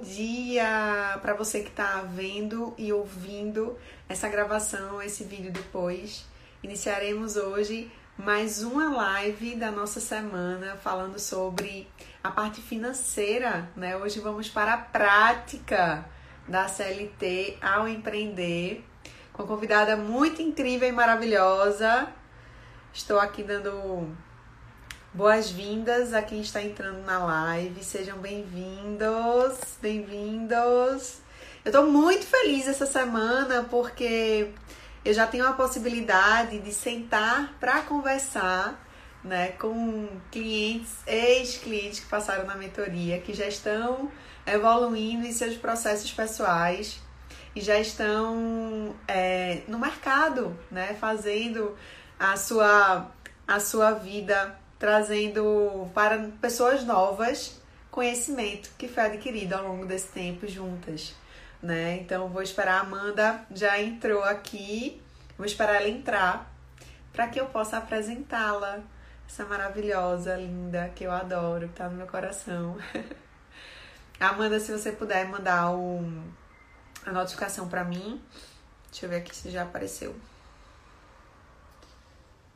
dia para você que está vendo e ouvindo essa gravação, esse vídeo depois. Iniciaremos hoje mais uma live da nossa semana falando sobre a parte financeira, né? Hoje vamos para a prática da CLT ao empreender com uma convidada muito incrível e maravilhosa. Estou aqui dando boas-vindas a quem está entrando na live. Sejam bem-vindos, bem-vindos. Eu estou muito feliz essa semana porque eu já tenho a possibilidade de sentar para conversar né, com clientes, ex-clientes que passaram na mentoria, que já estão evoluindo em seus processos pessoais e já estão é, no mercado, né, fazendo a sua, a sua vida, trazendo para pessoas novas conhecimento que foi adquirido ao longo desse tempo juntas né? Então vou esperar a Amanda já entrou aqui, vou esperar ela entrar para que eu possa apresentá-la, essa maravilhosa, linda, que eu adoro, que tá no meu coração. Amanda, se você puder mandar um, a notificação para mim. Deixa eu ver aqui se já apareceu.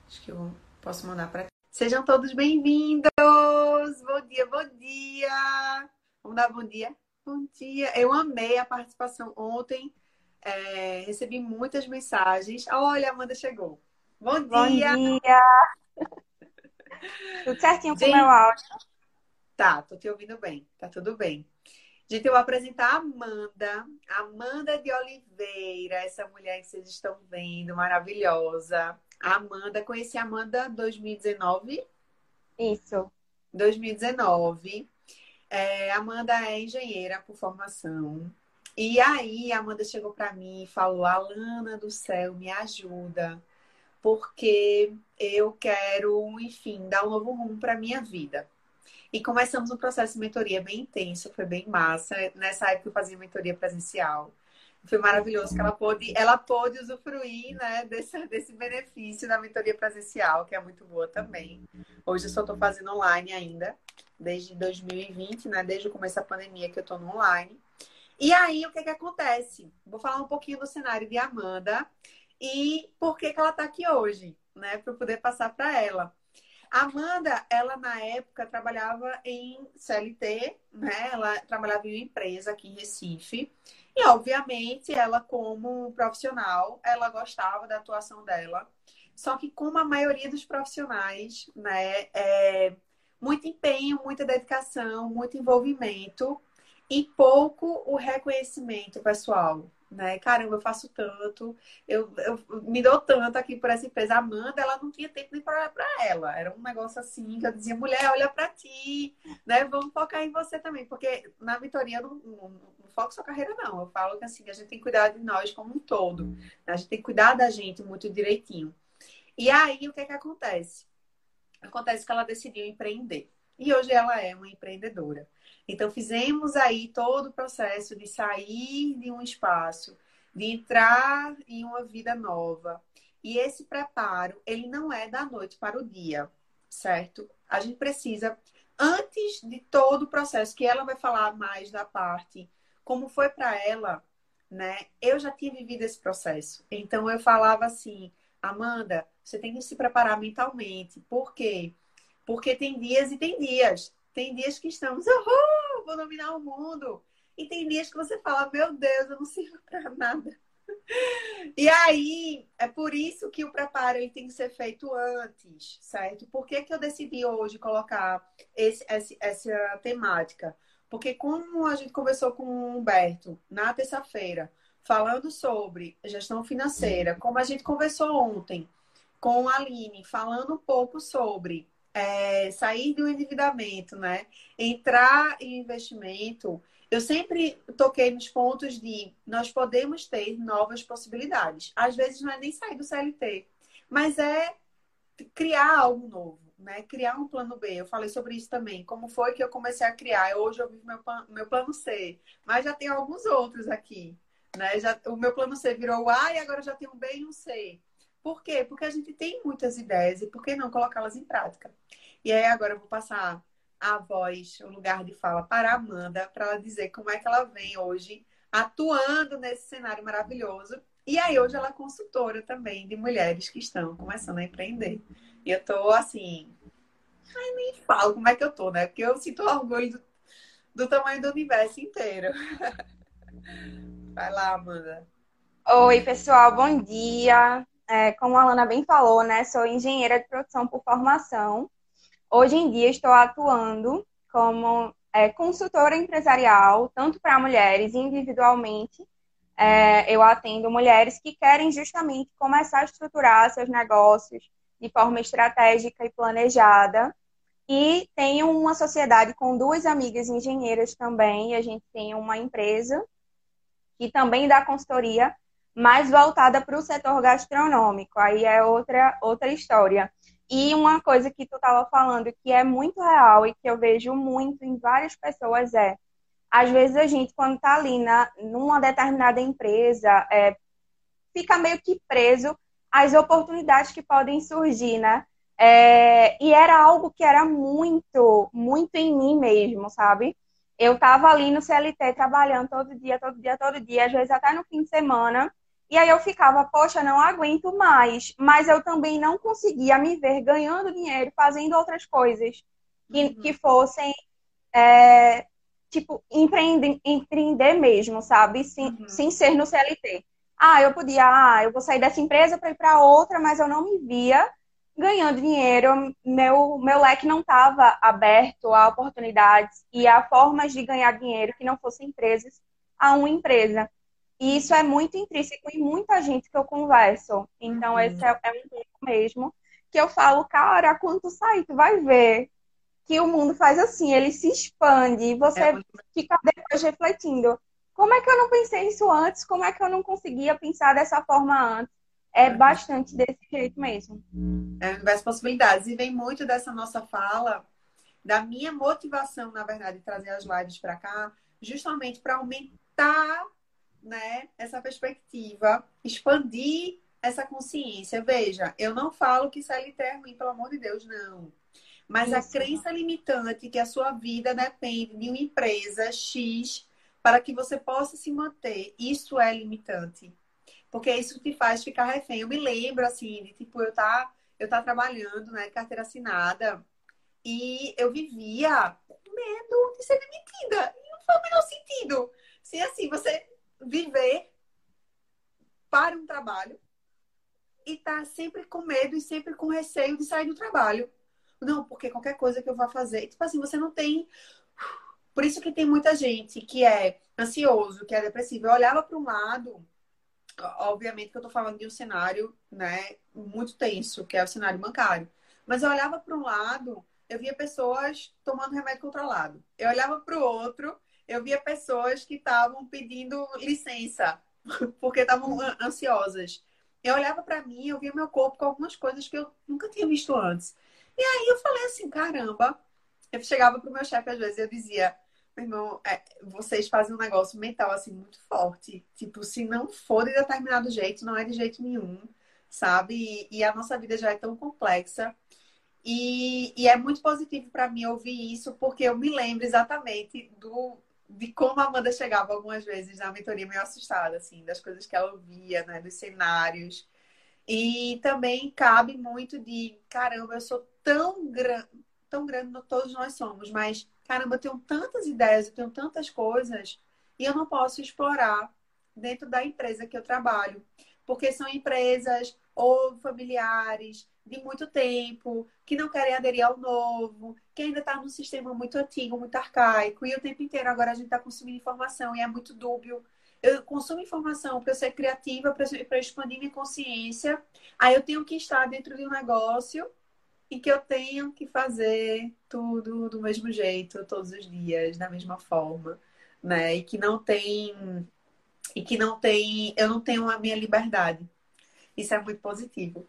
Acho que eu posso mandar para Sejam todos bem-vindos! Bom dia, bom dia! Vamos dar bom dia? Bom dia. Eu amei a participação ontem. É, recebi muitas mensagens. Olha, a Amanda chegou. Bom dia. Bom dia. tudo certinho com o meu áudio? Tá, tô te ouvindo bem. Tá tudo bem. Gente, eu vou apresentar a Amanda. Amanda de Oliveira, essa mulher que vocês estão vendo, maravilhosa. A Amanda, conheci a Amanda 2019? Isso. 2019. É, Amanda é engenheira por formação. E aí, a Amanda chegou para mim e falou: Alana do céu, me ajuda, porque eu quero, enfim, dar um novo rumo para minha vida. E começamos um processo de mentoria bem intenso, foi bem massa. Nessa época eu fazia mentoria presencial. Foi maravilhoso que ela pôde, ela pôde usufruir né, desse, desse benefício da mentoria presencial, que é muito boa também. Hoje eu só estou fazendo online ainda, desde 2020, né? Desde o começo da pandemia que eu estou no online. E aí, o que que acontece? Vou falar um pouquinho do cenário de Amanda e por que que ela está aqui hoje, né? Para eu poder passar para ela. Amanda, ela na época trabalhava em CLT, né? Ela trabalhava em uma empresa aqui em Recife. E, obviamente, ela, como profissional, ela gostava da atuação dela. Só que, como a maioria dos profissionais, né, é, muito empenho, muita dedicação, muito envolvimento e pouco o reconhecimento pessoal. Né? Caramba, eu faço tanto, eu, eu me dou tanto aqui por essa empresa. Amanda, ela não tinha tempo nem para olhar para ela. Era um negócio assim que eu dizia, mulher, olha para ti, né? Vamos focar em você também, porque na Vitoria não, não, não foco sua carreira, não. Eu falo que assim, a gente tem que cuidar de nós como um todo. Né? A gente tem que cuidar da gente muito direitinho. E aí, o que é que acontece? Acontece que ela decidiu empreender. E hoje ela é uma empreendedora. Então, fizemos aí todo o processo de sair de um espaço, de entrar em uma vida nova. E esse preparo, ele não é da noite para o dia, certo? A gente precisa, antes de todo o processo, que ela vai falar mais da parte, como foi para ela, né? Eu já tinha vivido esse processo. Então, eu falava assim, Amanda, você tem que se preparar mentalmente. Por quê? Porque tem dias e tem dias. Tem dias que estamos, oh, vou dominar o mundo. E tem dias que você fala, meu Deus, eu não sirvo para nada. E aí, é por isso que o preparo ele tem que ser feito antes, certo? Por que, que eu decidi hoje colocar esse, esse, essa temática? Porque como a gente conversou com o Humberto na terça-feira, falando sobre gestão financeira, como a gente conversou ontem com a Aline, falando um pouco sobre é, sair do endividamento, né? Entrar em investimento, eu sempre toquei nos pontos de nós podemos ter novas possibilidades. Às vezes não é nem sair do CLT, mas é criar algo novo, né? Criar um plano B. Eu falei sobre isso também. Como foi que eu comecei a criar? Hoje eu vivo meu, meu plano C, mas já tem alguns outros aqui, né? Já, o meu plano C virou o A e agora já tem um B e um C. Por quê? Porque a gente tem muitas ideias e por que não colocá-las em prática? E aí agora eu vou passar a voz, o lugar de fala para a Amanda, para ela dizer como é que ela vem hoje atuando nesse cenário maravilhoso. E aí hoje ela é consultora também de mulheres que estão começando a empreender. E eu tô assim, ai nem falo como é que eu tô, né? Porque eu sinto orgulho do, do tamanho do universo inteiro. Vai lá, Amanda. Oi, pessoal, bom dia. É, como a Alana bem falou, né? Sou engenheira de produção por formação. Hoje em dia estou atuando como é, consultora empresarial, tanto para mulheres individualmente. É, eu atendo mulheres que querem justamente começar a estruturar seus negócios de forma estratégica e planejada. E tenho uma sociedade com duas amigas engenheiras também. A gente tem uma empresa que também dá consultoria, mais voltada para o setor gastronômico. Aí é outra, outra história. E uma coisa que tu estava falando que é muito real e que eu vejo muito em várias pessoas é, às vezes a gente, quando está ali na, numa determinada empresa, é, fica meio que preso às oportunidades que podem surgir, né? É, e era algo que era muito, muito em mim mesmo, sabe? Eu estava ali no CLT trabalhando todo dia, todo dia, todo dia, às vezes até no fim de semana, e aí eu ficava, poxa, não aguento mais. Mas eu também não conseguia me ver ganhando dinheiro, fazendo outras coisas que, uhum. que fossem, é, tipo, empreender, empreender mesmo, sabe? Sem, uhum. sem ser no CLT. Ah, eu podia, ah, eu vou sair dessa empresa para ir para outra, mas eu não me via ganhando dinheiro. Meu, meu leque não estava aberto a oportunidades e a formas de ganhar dinheiro que não fossem empresas a uma empresa. E isso é muito intrínseco em muita gente que eu converso. Então, uhum. esse é, é um ponto mesmo que eu falo, cara, quando tu sair, tu vai ver que o mundo faz assim, ele se expande e você é muito... fica depois refletindo. Como é que eu não pensei isso antes? Como é que eu não conseguia pensar dessa forma antes? É uhum. bastante desse jeito mesmo. É várias possibilidades. E vem muito dessa nossa fala, da minha motivação, na verdade, de trazer as lives para cá, justamente para aumentar né, essa perspectiva, expandir essa consciência. Veja, eu não falo que CLT é ruim, pelo amor de Deus, não. Mas isso. a crença limitante que a sua vida depende de uma empresa X para que você possa se manter, isso é limitante. Porque isso te faz ficar refém. Eu me lembro, assim, de tipo, eu tá, eu tá trabalhando, né, carteira assinada, e eu vivia com medo de ser demitida. E não foi o menor sentido. Se assim, você viver para um trabalho e tá sempre com medo e sempre com receio de sair do trabalho. Não, porque qualquer coisa que eu vá fazer. Tipo assim, você não tem. Por isso que tem muita gente que é ansioso, que é depressivo. Eu olhava para um lado, obviamente que eu tô falando de um cenário, né, muito tenso, que é o cenário bancário. Mas eu olhava para um lado, eu via pessoas tomando remédio controlado. Eu olhava para o outro, eu via pessoas que estavam pedindo licença porque estavam ansiosas. Eu olhava para mim, eu via meu corpo com algumas coisas que eu nunca tinha visto antes. E aí eu falei assim, caramba. Eu chegava pro meu chefe às vezes eu dizia, meu irmão, é, vocês fazem um negócio mental assim muito forte. Tipo, se não for de determinado jeito, não é de jeito nenhum, sabe? E, e a nossa vida já é tão complexa. E, e é muito positivo para mim ouvir isso, porque eu me lembro exatamente do, de como a Amanda chegava algumas vezes na mentoria meio assustada, assim, das coisas que ela ouvia, né, dos cenários. E também cabe muito de, caramba, eu sou tão grande, tão grande, todos nós somos, mas, caramba, eu tenho tantas ideias, eu tenho tantas coisas, e eu não posso explorar dentro da empresa que eu trabalho. Porque são empresas ou familiares de muito tempo, que não querem aderir ao novo, que ainda está num sistema muito antigo, muito arcaico, e o tempo inteiro agora a gente está consumindo informação e é muito dúbio. Eu consumo informação para ser criativa, para expandir minha consciência. Aí eu tenho que estar dentro de um negócio e que eu tenho que fazer tudo do mesmo jeito, todos os dias, da mesma forma, né? E que não tem e que não tem, eu não tenho a minha liberdade. Isso é muito positivo.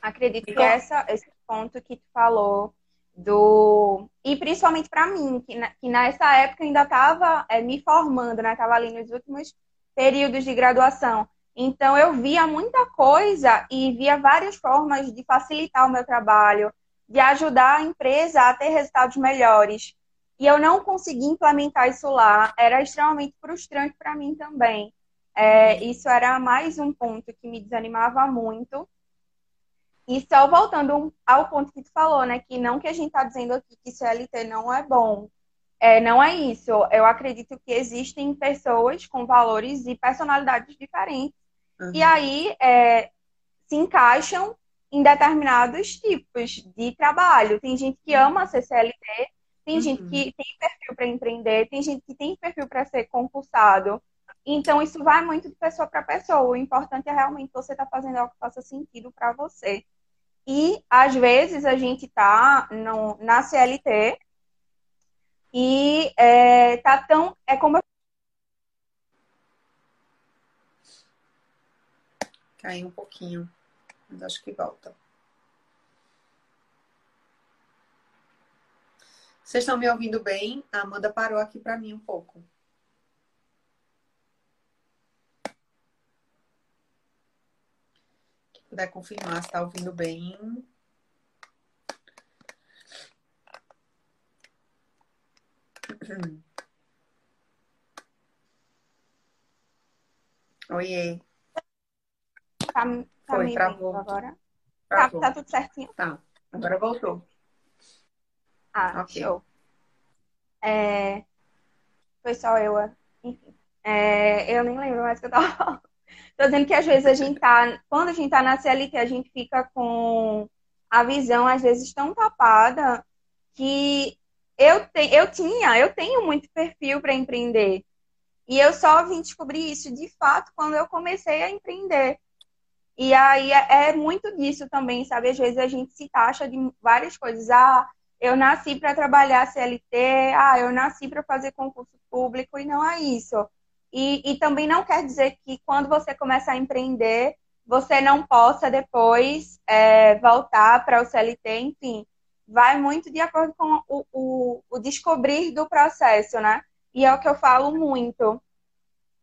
Acredito que essa, esse ponto que tu falou do e principalmente para mim que, na, que nessa época ainda estava é, me formando, né? Tava ali nos últimos períodos de graduação. Então eu via muita coisa e via várias formas de facilitar o meu trabalho, de ajudar a empresa a ter resultados melhores. E eu não consegui implementar isso lá. Era extremamente frustrante para mim também. É, isso era mais um ponto que me desanimava muito. E só voltando ao ponto que tu falou, né? Que não que a gente está dizendo aqui que CLT não é bom. É, não é isso. Eu acredito que existem pessoas com valores e personalidades diferentes. Uhum. E aí é, se encaixam em determinados tipos de trabalho. Tem gente que ama ser CLT, tem uhum. gente que tem perfil para empreender, tem gente que tem perfil para ser concursado. Então, isso vai muito de pessoa para pessoa. O importante é realmente você estar tá fazendo algo que faça sentido para você. E, às vezes, a gente está na CLT e é, tá tão. É como eu Caiu um pouquinho, mas acho que volta. Vocês estão me ouvindo bem? A Amanda parou aqui para mim um pouco. Puder confirmar se está ouvindo bem. Oiê. Tá, tá Foi, travou. agora? Tá, tá, tudo certinho? Tá. Agora voltou. Ah, okay. show. É... Foi só eu, enfim. É... Eu nem lembro mais o que eu tava falando. Tô dizendo que às vezes a gente tá. Quando a gente tá na CLT, a gente fica com a visão, às vezes, tão tapada que eu, te... eu tinha, eu tenho muito perfil para empreender. E eu só vim descobrir isso de fato quando eu comecei a empreender. E aí é, é muito disso também, sabe? Às vezes a gente se taxa de várias coisas. Ah, eu nasci para trabalhar CLT, ah, eu nasci para fazer concurso público, e não é isso. E, e também não quer dizer que quando você começa a empreender, você não possa depois é, voltar para o CLT, enfim. Vai muito de acordo com o, o, o descobrir do processo, né? E é o que eu falo muito.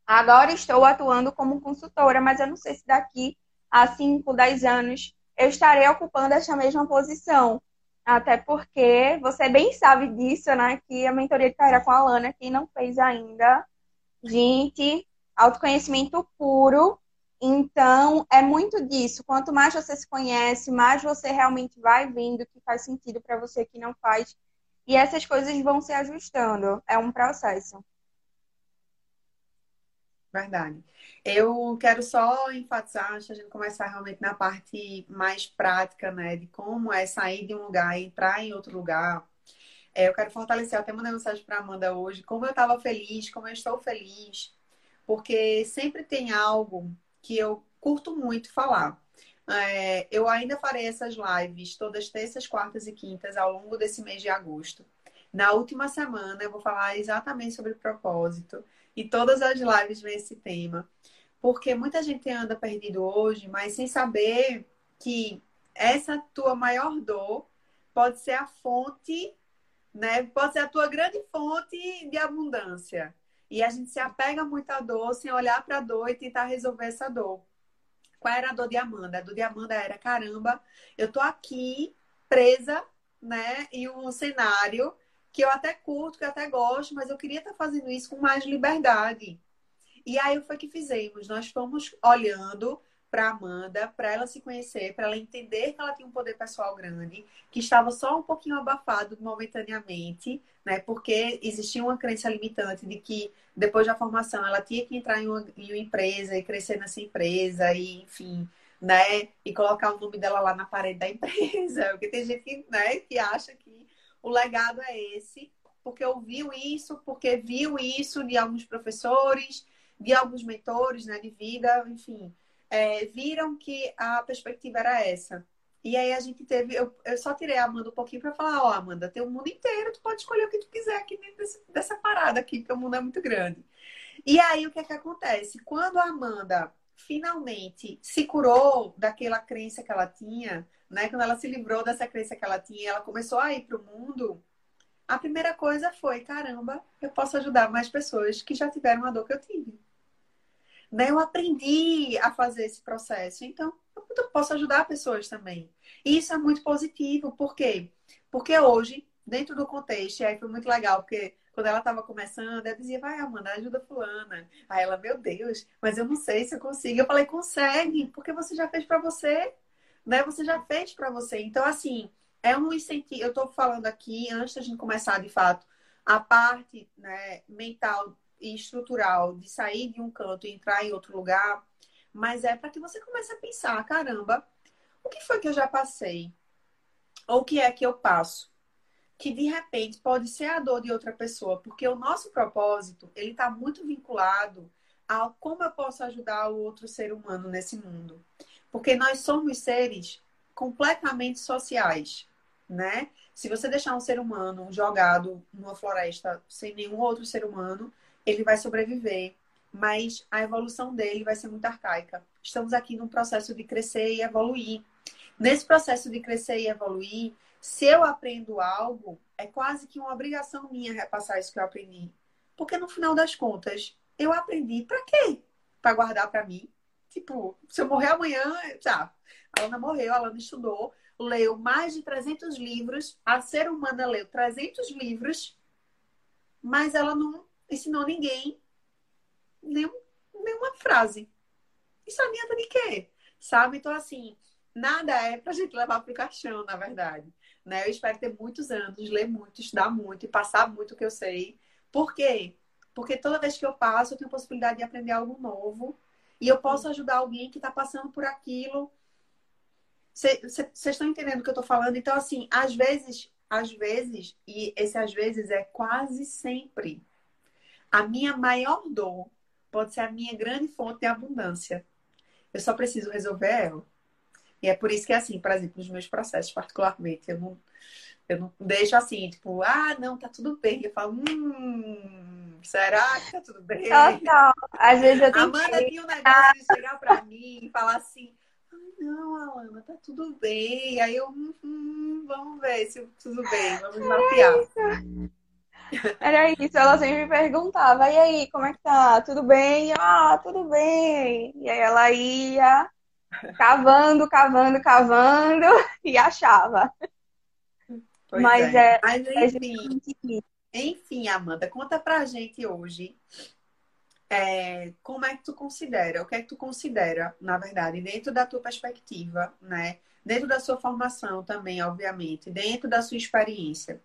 Agora estou atuando como consultora, mas eu não sei se daqui há 5, 10 anos, eu estarei ocupando essa mesma posição. Até porque você bem sabe disso, né? Que a mentoria de carreira com a Lana, quem não fez ainda, gente, autoconhecimento puro. Então, é muito disso. Quanto mais você se conhece, mais você realmente vai vendo que faz sentido para você, que não faz. E essas coisas vão se ajustando. É um processo. Verdade. Eu quero só enfatizar, antes a gente começar realmente na parte mais prática, né, de como é sair de um lugar e entrar em outro lugar. É, eu quero fortalecer, eu até mandei mensagem para Amanda hoje, como eu estava feliz, como eu estou feliz, porque sempre tem algo que eu curto muito falar. É, eu ainda farei essas lives todas terças, quartas e quintas ao longo desse mês de agosto. Na última semana eu vou falar exatamente sobre propósito e todas as lives vêm esse tema. Porque muita gente anda perdido hoje, mas sem saber que essa tua maior dor pode ser a fonte, né? Pode ser a tua grande fonte de abundância. E a gente se apega muito à dor sem olhar para a dor e tentar resolver essa dor. Qual era a dor de Amanda? A dor de Amanda era: caramba, eu tô aqui presa, né, em um cenário que eu até curto, que eu até gosto, mas eu queria estar fazendo isso com mais liberdade. E aí foi que fizemos. Nós fomos olhando para Amanda, para ela se conhecer, para ela entender que ela tinha um poder pessoal grande, que estava só um pouquinho abafado momentaneamente, né? Porque existia uma crença limitante de que depois da formação ela tinha que entrar em uma, em uma empresa e crescer nessa empresa e, enfim, né? E colocar o nome dela lá na parede da empresa, porque tem gente que, né, que acha que o legado é esse, porque ouviu isso, porque viu isso de alguns professores, de alguns mentores né, de vida, enfim, é, viram que a perspectiva era essa. E aí a gente teve, eu, eu só tirei a Amanda um pouquinho para falar, ó, oh, Amanda, tem o mundo inteiro, tu pode escolher o que tu quiser aqui dentro desse, dessa parada aqui, porque o mundo é muito grande. E aí o que é que acontece? Quando a Amanda finalmente se curou daquela crença que ela tinha, né? Quando ela se livrou dessa crença que ela tinha, ela começou a ir para o mundo. A primeira coisa foi, caramba, eu posso ajudar mais pessoas que já tiveram a dor que eu tive. Né? Eu aprendi a fazer esse processo, então eu posso ajudar pessoas também. E isso é muito positivo, por quê? Porque hoje, dentro do contexto, aí foi muito legal, porque quando ela estava começando, eu dizia, vai, Amanda, ajuda fulana. Aí ela, meu Deus, mas eu não sei se eu consigo. Eu falei, consegue, porque você já fez para você, né? Você já fez para você. Então, assim, é um incentivo. Eu estou falando aqui, antes da gente começar, de fato, a parte né, mental e estrutural de sair de um canto e entrar em outro lugar, mas é para que você comece a pensar, caramba, o que foi que eu já passei? Ou o que é que eu passo? Que de repente pode ser a dor de outra pessoa, porque o nosso propósito, ele está muito vinculado a como eu posso ajudar o outro ser humano nesse mundo. Porque nós somos seres completamente sociais, né? Se você deixar um ser humano jogado numa floresta sem nenhum outro ser humano, ele vai sobreviver, mas a evolução dele vai ser muito arcaica. Estamos aqui num processo de crescer e evoluir. Nesse processo de crescer e evoluir, se eu aprendo algo, é quase que uma obrigação minha repassar isso que eu aprendi. Porque no final das contas, eu aprendi para quê? Para guardar para mim. Tipo, se eu morrer amanhã, já. A Ana morreu, a Ana estudou, leu mais de 300 livros, a ser humana leu 300 livros, mas ela não ensinou ninguém nenhum, nenhuma frase. Isso adianta de quê? Sabe? Então, assim, nada é pra gente levar pro caixão, na verdade. Né? Eu espero ter muitos anos, ler muito, estudar muito e passar muito o que eu sei. Por quê? Porque toda vez que eu passo, eu tenho possibilidade de aprender algo novo. E eu posso ajudar alguém que está passando por aquilo. Vocês estão entendendo o que eu estou falando? Então, assim, às vezes, às vezes, e esse às vezes é quase sempre, a minha maior dor pode ser a minha grande fonte de abundância. Eu só preciso resolver ela. E é por isso que, assim, por exemplo, nos meus processos, particularmente, eu não, eu não deixo assim, tipo, ah, não, tá tudo bem. Eu falo, hum, será que tá tudo bem? Total. Às vezes eu tenho Amanda que... tinha um negócio de chegar pra mim e falar assim, ah, não, Alana, tá tudo bem. Aí eu, hum, hum, vamos ver se tudo bem, vamos mapear. Era isso, ela sempre me perguntava, e aí, como é que tá? Tudo bem? Ah, tudo bem. E aí ela ia cavando, cavando, cavando e achava. Pois Mas é. é Mas enfim, enfim, Amanda, conta pra gente hoje é, como é que tu considera, o que é que tu considera, na verdade, dentro da tua perspectiva, né? Dentro da sua formação também, obviamente, dentro da sua experiência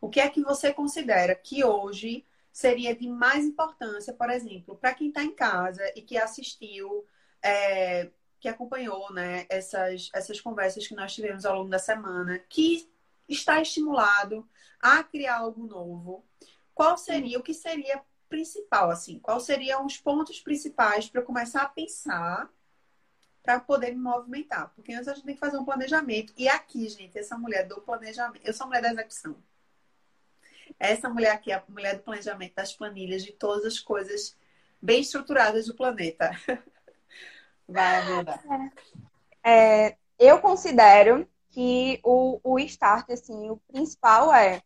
o que é que você considera que hoje seria de mais importância, por exemplo, para quem está em casa e que assistiu, é, que acompanhou né, essas, essas conversas que nós tivemos ao longo da semana, que está estimulado a criar algo novo? Qual seria, o que seria principal, assim? Quais seriam os pontos principais para começar a pensar para poder me movimentar? Porque antes a gente tem que fazer um planejamento. E aqui, gente, essa mulher do planejamento, eu sou mulher da execução. Essa mulher aqui é a mulher do planejamento das planilhas, de todas as coisas bem estruturadas do planeta. Vai, Amanda. É, é, eu considero que o, o start, assim, o principal é...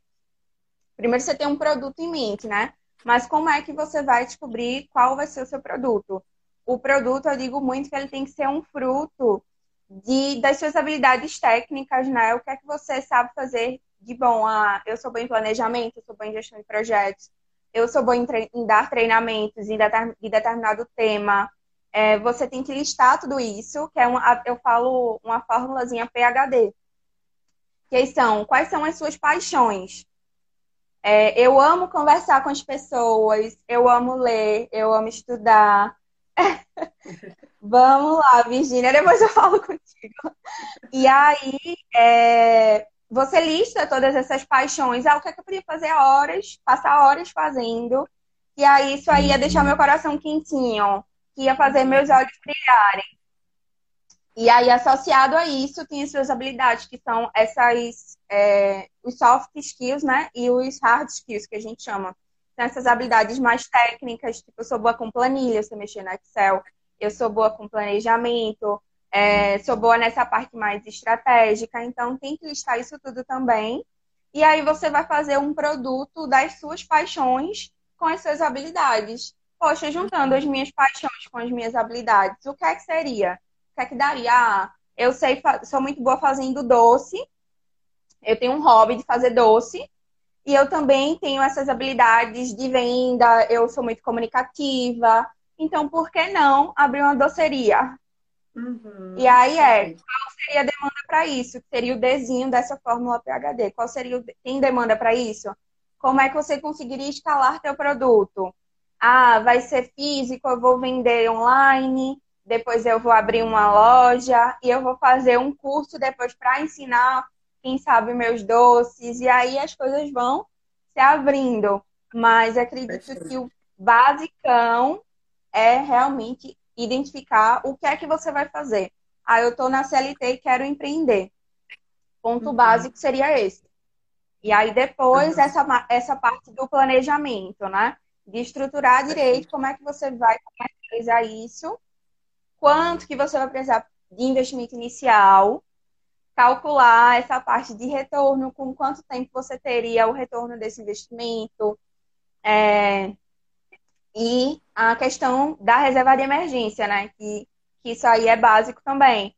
Primeiro você tem um produto em mente, né? Mas como é que você vai descobrir qual vai ser o seu produto? O produto, eu digo muito que ele tem que ser um fruto de, das suas habilidades técnicas, né? O que é que você sabe fazer de bom, ah, eu sou bom em planejamento, eu sou bom em gestão de projetos, eu sou bom em, em dar treinamentos em, deter em determinado tema. É, você tem que listar tudo isso, que é uma, eu falo uma fórmulazinha PHD. Que são, quais são as suas paixões? É, eu amo conversar com as pessoas, eu amo ler, eu amo estudar. Vamos lá, Virginia, depois eu falo contigo. E aí, é, você lista todas essas paixões. Ah, o que, é que eu podia fazer horas, passar horas fazendo. E aí isso aí ia deixar meu coração quentinho, que ia fazer meus olhos brilharem. E aí, associado a isso, tinha suas habilidades, que são essas, é, os soft skills, né? E os hard skills, que a gente chama. Então, essas habilidades mais técnicas, tipo, eu sou boa com planilha, você mexer no Excel, eu sou boa com planejamento, é, sou boa nessa parte mais estratégica, então tem que listar isso tudo também. E aí você vai fazer um produto das suas paixões com as suas habilidades. Poxa, juntando as minhas paixões com as minhas habilidades, o que é que seria? O que é que daria? Ah, eu sei, sou muito boa fazendo doce. Eu tenho um hobby de fazer doce. E eu também tenho essas habilidades de venda, eu sou muito comunicativa. Então, por que não abrir uma doceria? Uhum. E aí é, qual seria a demanda para isso? Seria o desenho dessa fórmula PHD. Qual seria o... tem demanda para isso? Como é que você conseguiria escalar teu produto? Ah, vai ser físico, eu vou vender online, depois eu vou abrir uma loja e eu vou fazer um curso depois para ensinar, quem sabe, meus doces. E aí as coisas vão se abrindo. Mas acredito Perfeito. que o basicão é realmente identificar o que é que você vai fazer. Ah, eu estou na CLT e quero empreender. Ponto uhum. básico seria esse. E aí depois uhum. essa, essa parte do planejamento, né? De estruturar direito como é que você vai comercializar isso, quanto que você vai precisar de investimento inicial, calcular essa parte de retorno, com quanto tempo você teria o retorno desse investimento, é, e a questão da reserva de emergência, né? Que, que isso aí é básico também.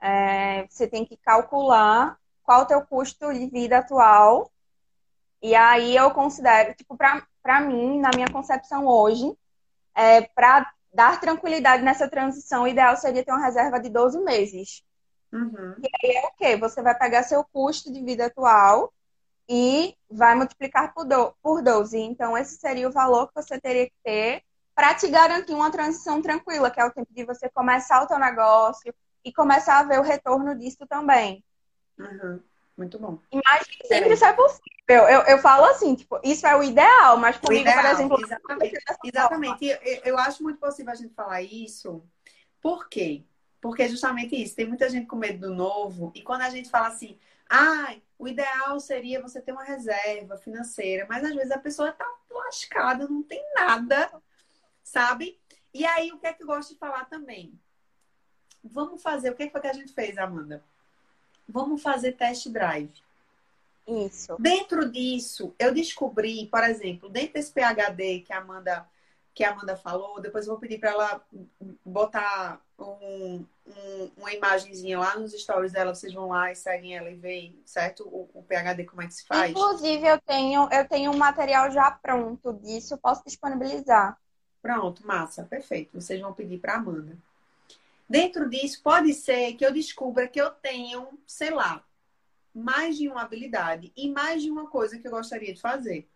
É, você tem que calcular qual o teu custo de vida atual. E aí eu considero, tipo, para mim, na minha concepção hoje, é, para dar tranquilidade nessa transição, o ideal seria ter uma reserva de 12 meses. Uhum. E aí é o quê? Você vai pegar seu custo de vida atual e vai multiplicar por, do, por 12. Então, esse seria o valor que você teria que ter para te garantir uma transição tranquila, que é o tempo de você começar o teu negócio e começar a ver o retorno disso também. Uhum. Muito bom. Imagina sempre isso é possível. Eu, eu falo assim, tipo, isso é o ideal, mas comigo, ideal, por exemplo... Exatamente. exatamente. Eu, eu acho muito possível a gente falar isso. Por quê? Porque é justamente isso. Tem muita gente com medo do novo. E quando a gente fala assim, ah, o ideal seria você ter uma reserva financeira, mas às vezes a pessoa tá lascada, não tem nada, sabe? E aí, o que é que eu gosto de falar também? Vamos fazer, o que foi que a gente fez, Amanda? Vamos fazer test drive. Isso. Dentro disso, eu descobri, por exemplo, dentro desse PHD que a Amanda, que a Amanda falou, depois eu vou pedir para ela botar um, um, uma imagenzinha lá nos stories dela, vocês vão lá e seguem ela e veem, certo? O, o, PHD, como é que se faz? Inclusive, eu tenho, eu tenho um material já pronto disso, posso disponibilizar. Pronto, massa, perfeito. Vocês vão pedir para Amanda. Dentro disso, pode ser que eu descubra que eu tenho, sei lá, mais de uma habilidade e mais de uma coisa que eu gostaria de fazer.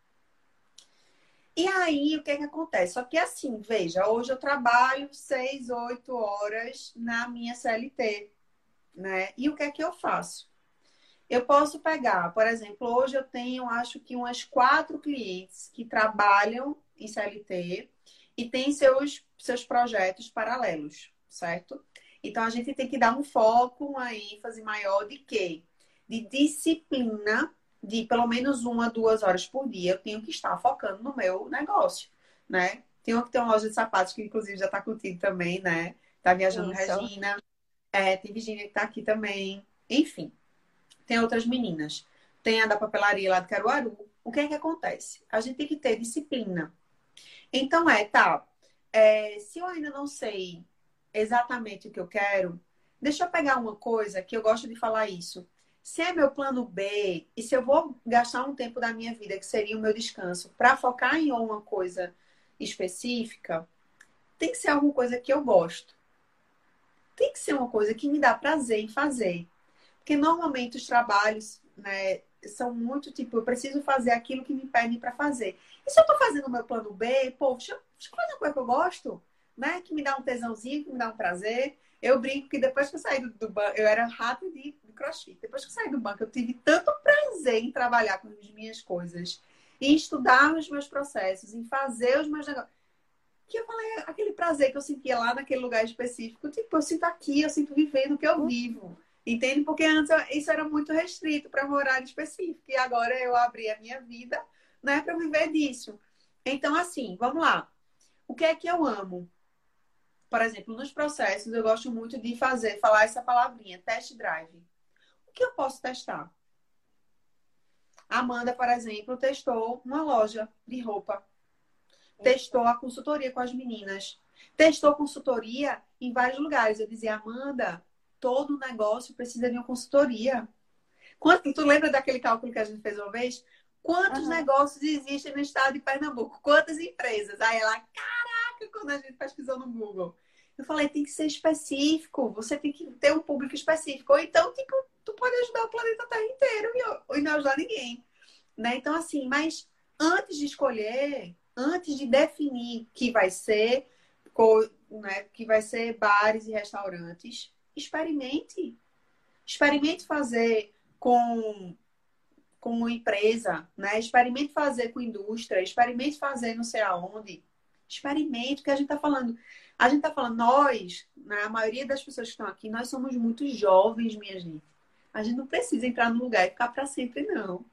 E aí, o que é que acontece? Só que assim, veja, hoje eu trabalho seis, oito horas na minha CLT, né? E o que é que eu faço? Eu posso pegar, por exemplo, hoje eu tenho, acho que umas quatro clientes que trabalham em CLT e têm seus, seus projetos paralelos, certo? Então, a gente tem que dar um foco, uma ênfase maior de quê? De disciplina de pelo menos uma, duas horas por dia, eu tenho que estar focando no meu negócio, né? Tenho que ter uma loja de sapatos, que inclusive já está contigo também, né? Tá viajando Isso. Regina. É, tem Virginia que está aqui também. Enfim, tem outras meninas. Tem a da papelaria lá de Caruaru. O que é que acontece? A gente tem que ter disciplina. Então é, tá. É, se eu ainda não sei exatamente o que eu quero, deixa eu pegar uma coisa que eu gosto de falar isso se é meu plano B e se eu vou gastar um tempo da minha vida, que seria o meu descanso, para focar em uma coisa específica, tem que ser alguma coisa que eu gosto. Tem que ser uma coisa que me dá prazer em fazer. Porque normalmente os trabalhos, né, são muito tipo, eu preciso fazer aquilo que me pedem para fazer. E se eu tô fazendo o meu plano B, pô, deixa, deixa coisa que eu gosto, né? Que me dá um tesãozinho, que me dá um prazer. Eu brinco que depois que eu saí do, banco, eu era rato de, crossfit. Depois que eu saí do banco, eu tive tanto prazer em trabalhar com as minhas coisas, em estudar os meus processos, em fazer os meus negócios. Que eu falei, aquele prazer que eu sentia lá naquele lugar específico, tipo, eu sinto aqui, eu sinto vivendo o que eu vivo. Entende? Porque antes isso era muito restrito para um horário específico. E agora eu abri a minha vida, né, para viver disso. Então, assim, vamos lá. O que é que eu amo? por exemplo, nos processos, eu gosto muito de fazer, falar essa palavrinha, test drive. O que eu posso testar? Amanda, por exemplo, testou uma loja de roupa. Testou a consultoria com as meninas. Testou consultoria em vários lugares. Eu dizia, Amanda, todo negócio precisa de uma consultoria. Quanto, tu lembra daquele cálculo que a gente fez uma vez? Quantos uhum. negócios existem no estado de Pernambuco? Quantas empresas? Aí ela, caraca, quando a gente pesquisou no Google. Eu falei, tem que ser específico, você tem que ter um público específico. Ou então, tipo, tu pode ajudar o planeta Terra inteiro e, e não ajudar ninguém. Né? Então, assim, mas antes de escolher, antes de definir que vai ser, né, que vai ser bares e restaurantes, experimente. Experimente fazer com com empresa, né? Experimente fazer com indústria, experimente fazer não sei aonde. Experimente, que a gente está falando. A gente está falando, nós, né, a maioria das pessoas que estão aqui, nós somos muito jovens, minha gente. A gente não precisa entrar no lugar e ficar para sempre, não.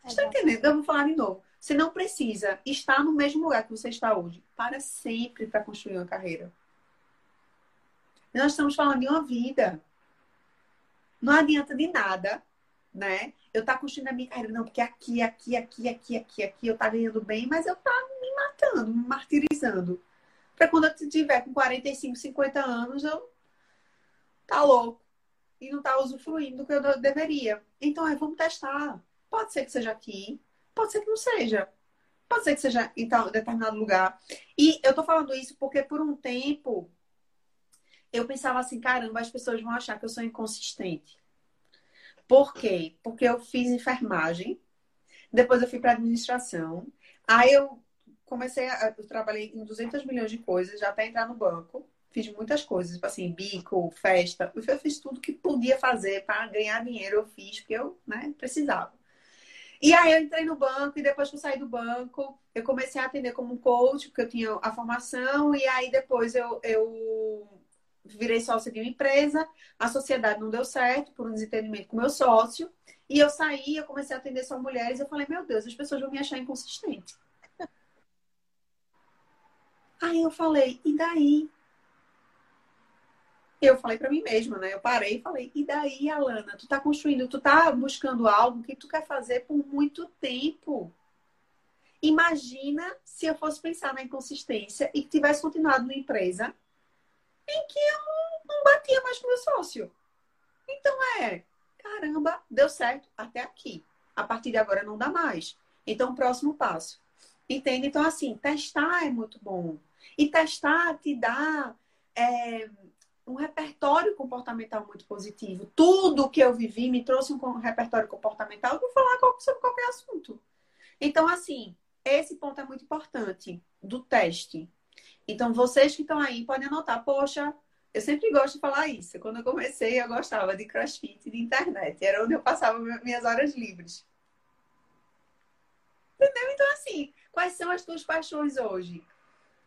Vocês estão entendendo? Eu vou falar de novo. Você não precisa estar no mesmo lugar que você está hoje para sempre para construir uma carreira. Nós estamos falando de uma vida. Não adianta de nada, né? Eu estar tá construindo a minha carreira, não, porque aqui, aqui, aqui, aqui, aqui, aqui eu tá ganhando bem, mas eu tá me matando, me martirizando. Para quando eu tiver com 45, 50 anos, eu tá louco e não tá usufruindo do que eu deveria. Então, é, vamos testar. Pode ser que seja aqui, pode ser que não seja. Pode ser que seja em tal, determinado lugar. E eu tô falando isso porque por um tempo eu pensava assim, caramba, as pessoas vão achar que eu sou inconsistente. Por quê? Porque eu fiz enfermagem, depois eu fui para administração, aí eu comecei a, eu trabalhei em 200 milhões de coisas, já até entrar no banco, fiz muitas coisas, tipo assim, bico, festa, eu fiz tudo que podia fazer para ganhar dinheiro, eu fiz porque eu, né, precisava. E aí eu entrei no banco e depois que eu saí do banco, eu comecei a atender como coach, porque eu tinha a formação, e aí depois eu, eu virei sócia de uma empresa, a sociedade não deu certo por um desentendimento com meu sócio, e eu saí, eu comecei a atender só mulheres, eu falei, meu Deus, as pessoas vão me achar inconsistente. Aí eu falei, e daí? Eu falei para mim mesma, né? Eu parei e falei, e daí, Alana? Tu tá construindo, tu tá buscando algo que tu quer fazer por muito tempo. Imagina se eu fosse pensar na inconsistência e que tivesse continuado na empresa em que eu não batia mais com meu sócio. Então é, caramba, deu certo até aqui. A partir de agora não dá mais. Então, próximo passo. Entende? Então, assim, testar é muito bom. E testar te dá é, um repertório comportamental muito positivo. Tudo que eu vivi me trouxe um repertório comportamental. Vou falar sobre qualquer assunto. Então, assim, esse ponto é muito importante do teste. Então, vocês que estão aí podem anotar, poxa, eu sempre gosto de falar isso. Quando eu comecei, eu gostava de crossfit de internet. Era onde eu passava minhas horas livres. Entendeu? Então, assim, quais são as tuas paixões hoje?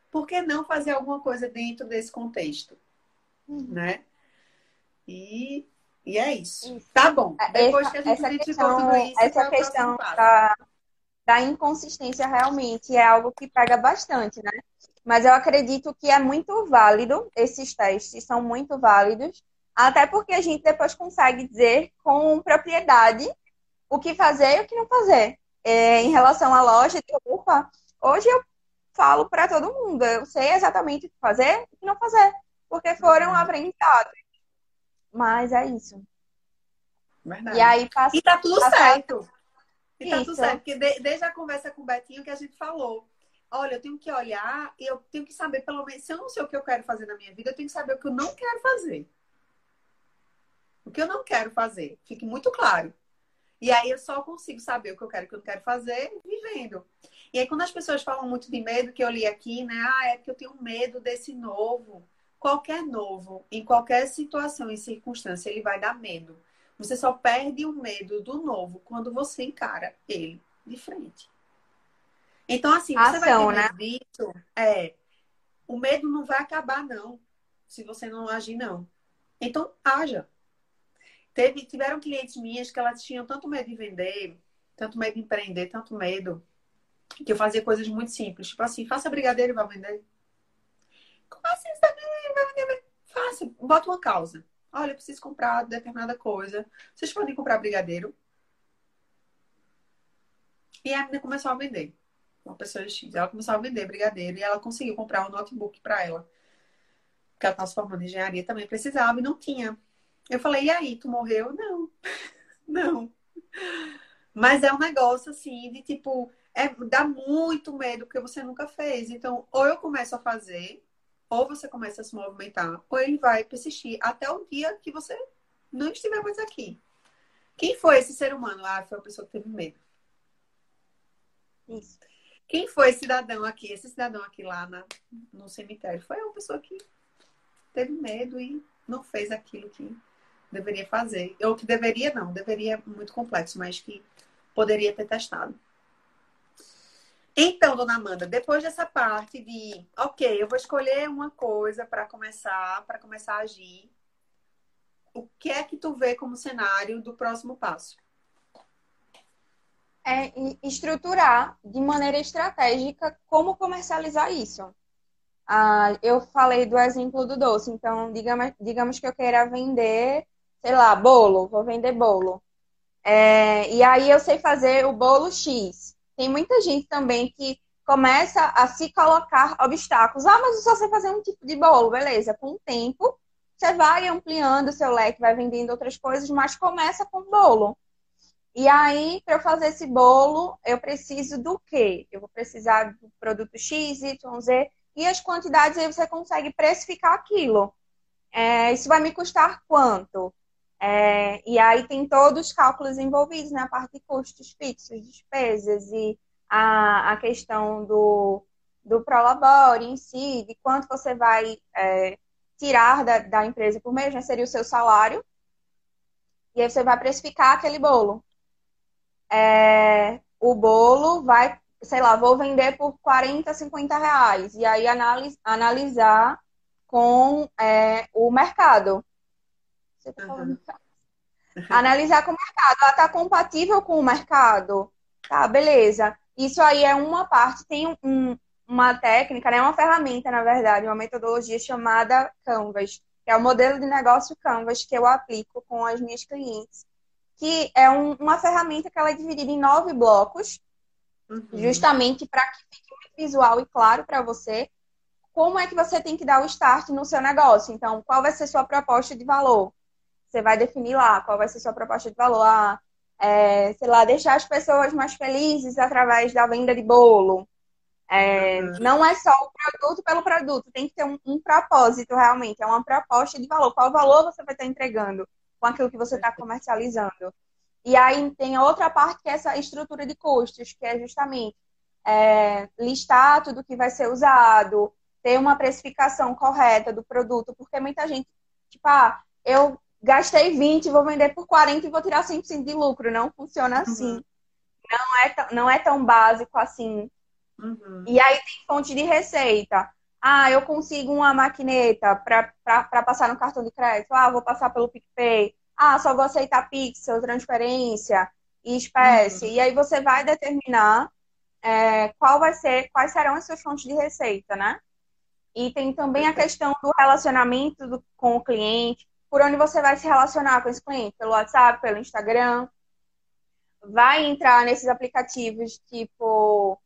Por que não fazer alguma coisa dentro desse contexto? Uhum. Né? E, e é isso. isso. Tá bom. Depois essa, que a gente identificou tudo isso, essa questão da, da inconsistência realmente é algo que pega bastante, né? Mas eu acredito que é muito válido, esses testes são muito válidos, até porque a gente depois consegue dizer com propriedade o que fazer e o que não fazer. É, em relação à loja de roupa, hoje eu falo para todo mundo, eu sei exatamente o que fazer e o que não fazer, porque foram uhum. aprendizados. Mas é isso. Verdade. E aí passa, E tá tudo passa... certo. E tá tudo certo, porque desde a conversa com o Betinho que a gente falou olha, eu tenho que olhar e eu tenho que saber, pelo menos, se eu não sei o que eu quero fazer na minha vida, eu tenho que saber o que eu não quero fazer. O que eu não quero fazer. Fique muito claro. E aí eu só consigo saber o que eu quero o que eu não quero fazer vivendo. E aí, quando as pessoas falam muito de medo, que eu li aqui, né? Ah, é que eu tenho medo desse novo. Qualquer novo, em qualquer situação e circunstância, ele vai dar medo. Você só perde o medo do novo quando você encara ele de frente. Então, assim, você Ação, vai ter né? disso. É, o medo não vai acabar, não. Se você não agir, não. Então, haja. Teve, tiveram clientes minhas que elas tinham tanto medo de vender, tanto medo de empreender, tanto medo, que eu fazia coisas muito simples. Tipo assim, faça brigadeiro e vai vender. Como assim você vai vender? Faça, bota uma causa. Olha, eu preciso comprar determinada coisa. Vocês podem comprar brigadeiro. E a menina começou a vender uma pessoa X. Ela começou a vender brigadeiro e ela conseguiu comprar um notebook para ela. Porque ela estava se formando em engenharia, também precisava e não tinha. Eu falei, e aí, tu morreu? Não, não. Mas é um negócio assim de tipo, é, dá muito medo porque você nunca fez. Então, ou eu começo a fazer, ou você começa a se movimentar, ou ele vai persistir até o dia que você não estiver mais aqui. Quem foi esse ser humano? Ah, foi a pessoa que teve medo. Isso. Quem foi esse cidadão aqui? Esse cidadão aqui lá na, no cemitério foi uma pessoa que teve medo e não fez aquilo que deveria fazer. Ou que deveria, não, deveria muito complexo, mas que poderia ter testado. Então, dona Amanda, depois dessa parte de, ok, eu vou escolher uma coisa para começar, para começar a agir. O que é que tu vê como cenário do próximo passo? É estruturar de maneira estratégica como comercializar isso. Ah, eu falei do exemplo do doce, então digamos, digamos que eu queira vender sei lá, bolo, vou vender bolo. É, e aí eu sei fazer o bolo X. Tem muita gente também que começa a se colocar obstáculos. Ah, mas eu só sei fazer um tipo de bolo, beleza. Com o tempo, você vai ampliando o seu leque, vai vendendo outras coisas, mas começa com bolo. E aí, para eu fazer esse bolo, eu preciso do quê? Eu vou precisar do produto X, Y, Z, e as quantidades aí você consegue precificar aquilo. É, isso vai me custar quanto? É, e aí tem todos os cálculos envolvidos na né? parte de custos fixos, despesas e a, a questão do, do Prolabore em si, de quanto você vai é, tirar da, da empresa por mês, né? seria o seu salário. E aí você vai precificar aquele bolo. É, o bolo vai, sei lá, vou vender por 40, 50 reais. E aí analis, analisar com é, o mercado uhum. Analisar com o mercado. Ela está compatível com o mercado? Tá, beleza. Isso aí é uma parte. Tem um, uma técnica, né? uma ferramenta, na verdade, uma metodologia chamada Canvas, que é o modelo de negócio Canvas que eu aplico com as minhas clientes. Que é um, uma ferramenta que ela é dividida em nove blocos, uhum. justamente para que fique muito visual e claro para você como é que você tem que dar o start no seu negócio. Então, qual vai ser sua proposta de valor? Você vai definir lá qual vai ser sua proposta de valor. Ah, é, sei lá, deixar as pessoas mais felizes através da venda de bolo. É, uhum. Não é só o produto pelo produto, tem que ter um, um, propósito realmente, é uma proposta de valor. Qual valor você vai estar entregando com aquilo que você está comercializando? E aí tem a outra parte que é essa estrutura de custos, que é justamente é, listar tudo que vai ser usado, ter uma precificação correta do produto, porque muita gente, tipo, ah, eu gastei 20, vou vender por 40 e vou tirar 100% de lucro. Não funciona assim. Uhum. Não, é não é tão básico assim. Uhum. E aí tem fonte de receita. Ah, eu consigo uma maquineta para passar no cartão de crédito. Ah, vou passar pelo PicPay. Ah, só vou aceitar Pixel, transferência e espécie. Uhum. E aí você vai determinar é, qual vai ser, quais serão as suas fontes de receita, né? E tem também a questão do relacionamento do, com o cliente por onde você vai se relacionar com esse cliente, pelo WhatsApp, pelo Instagram. Vai entrar nesses aplicativos tipo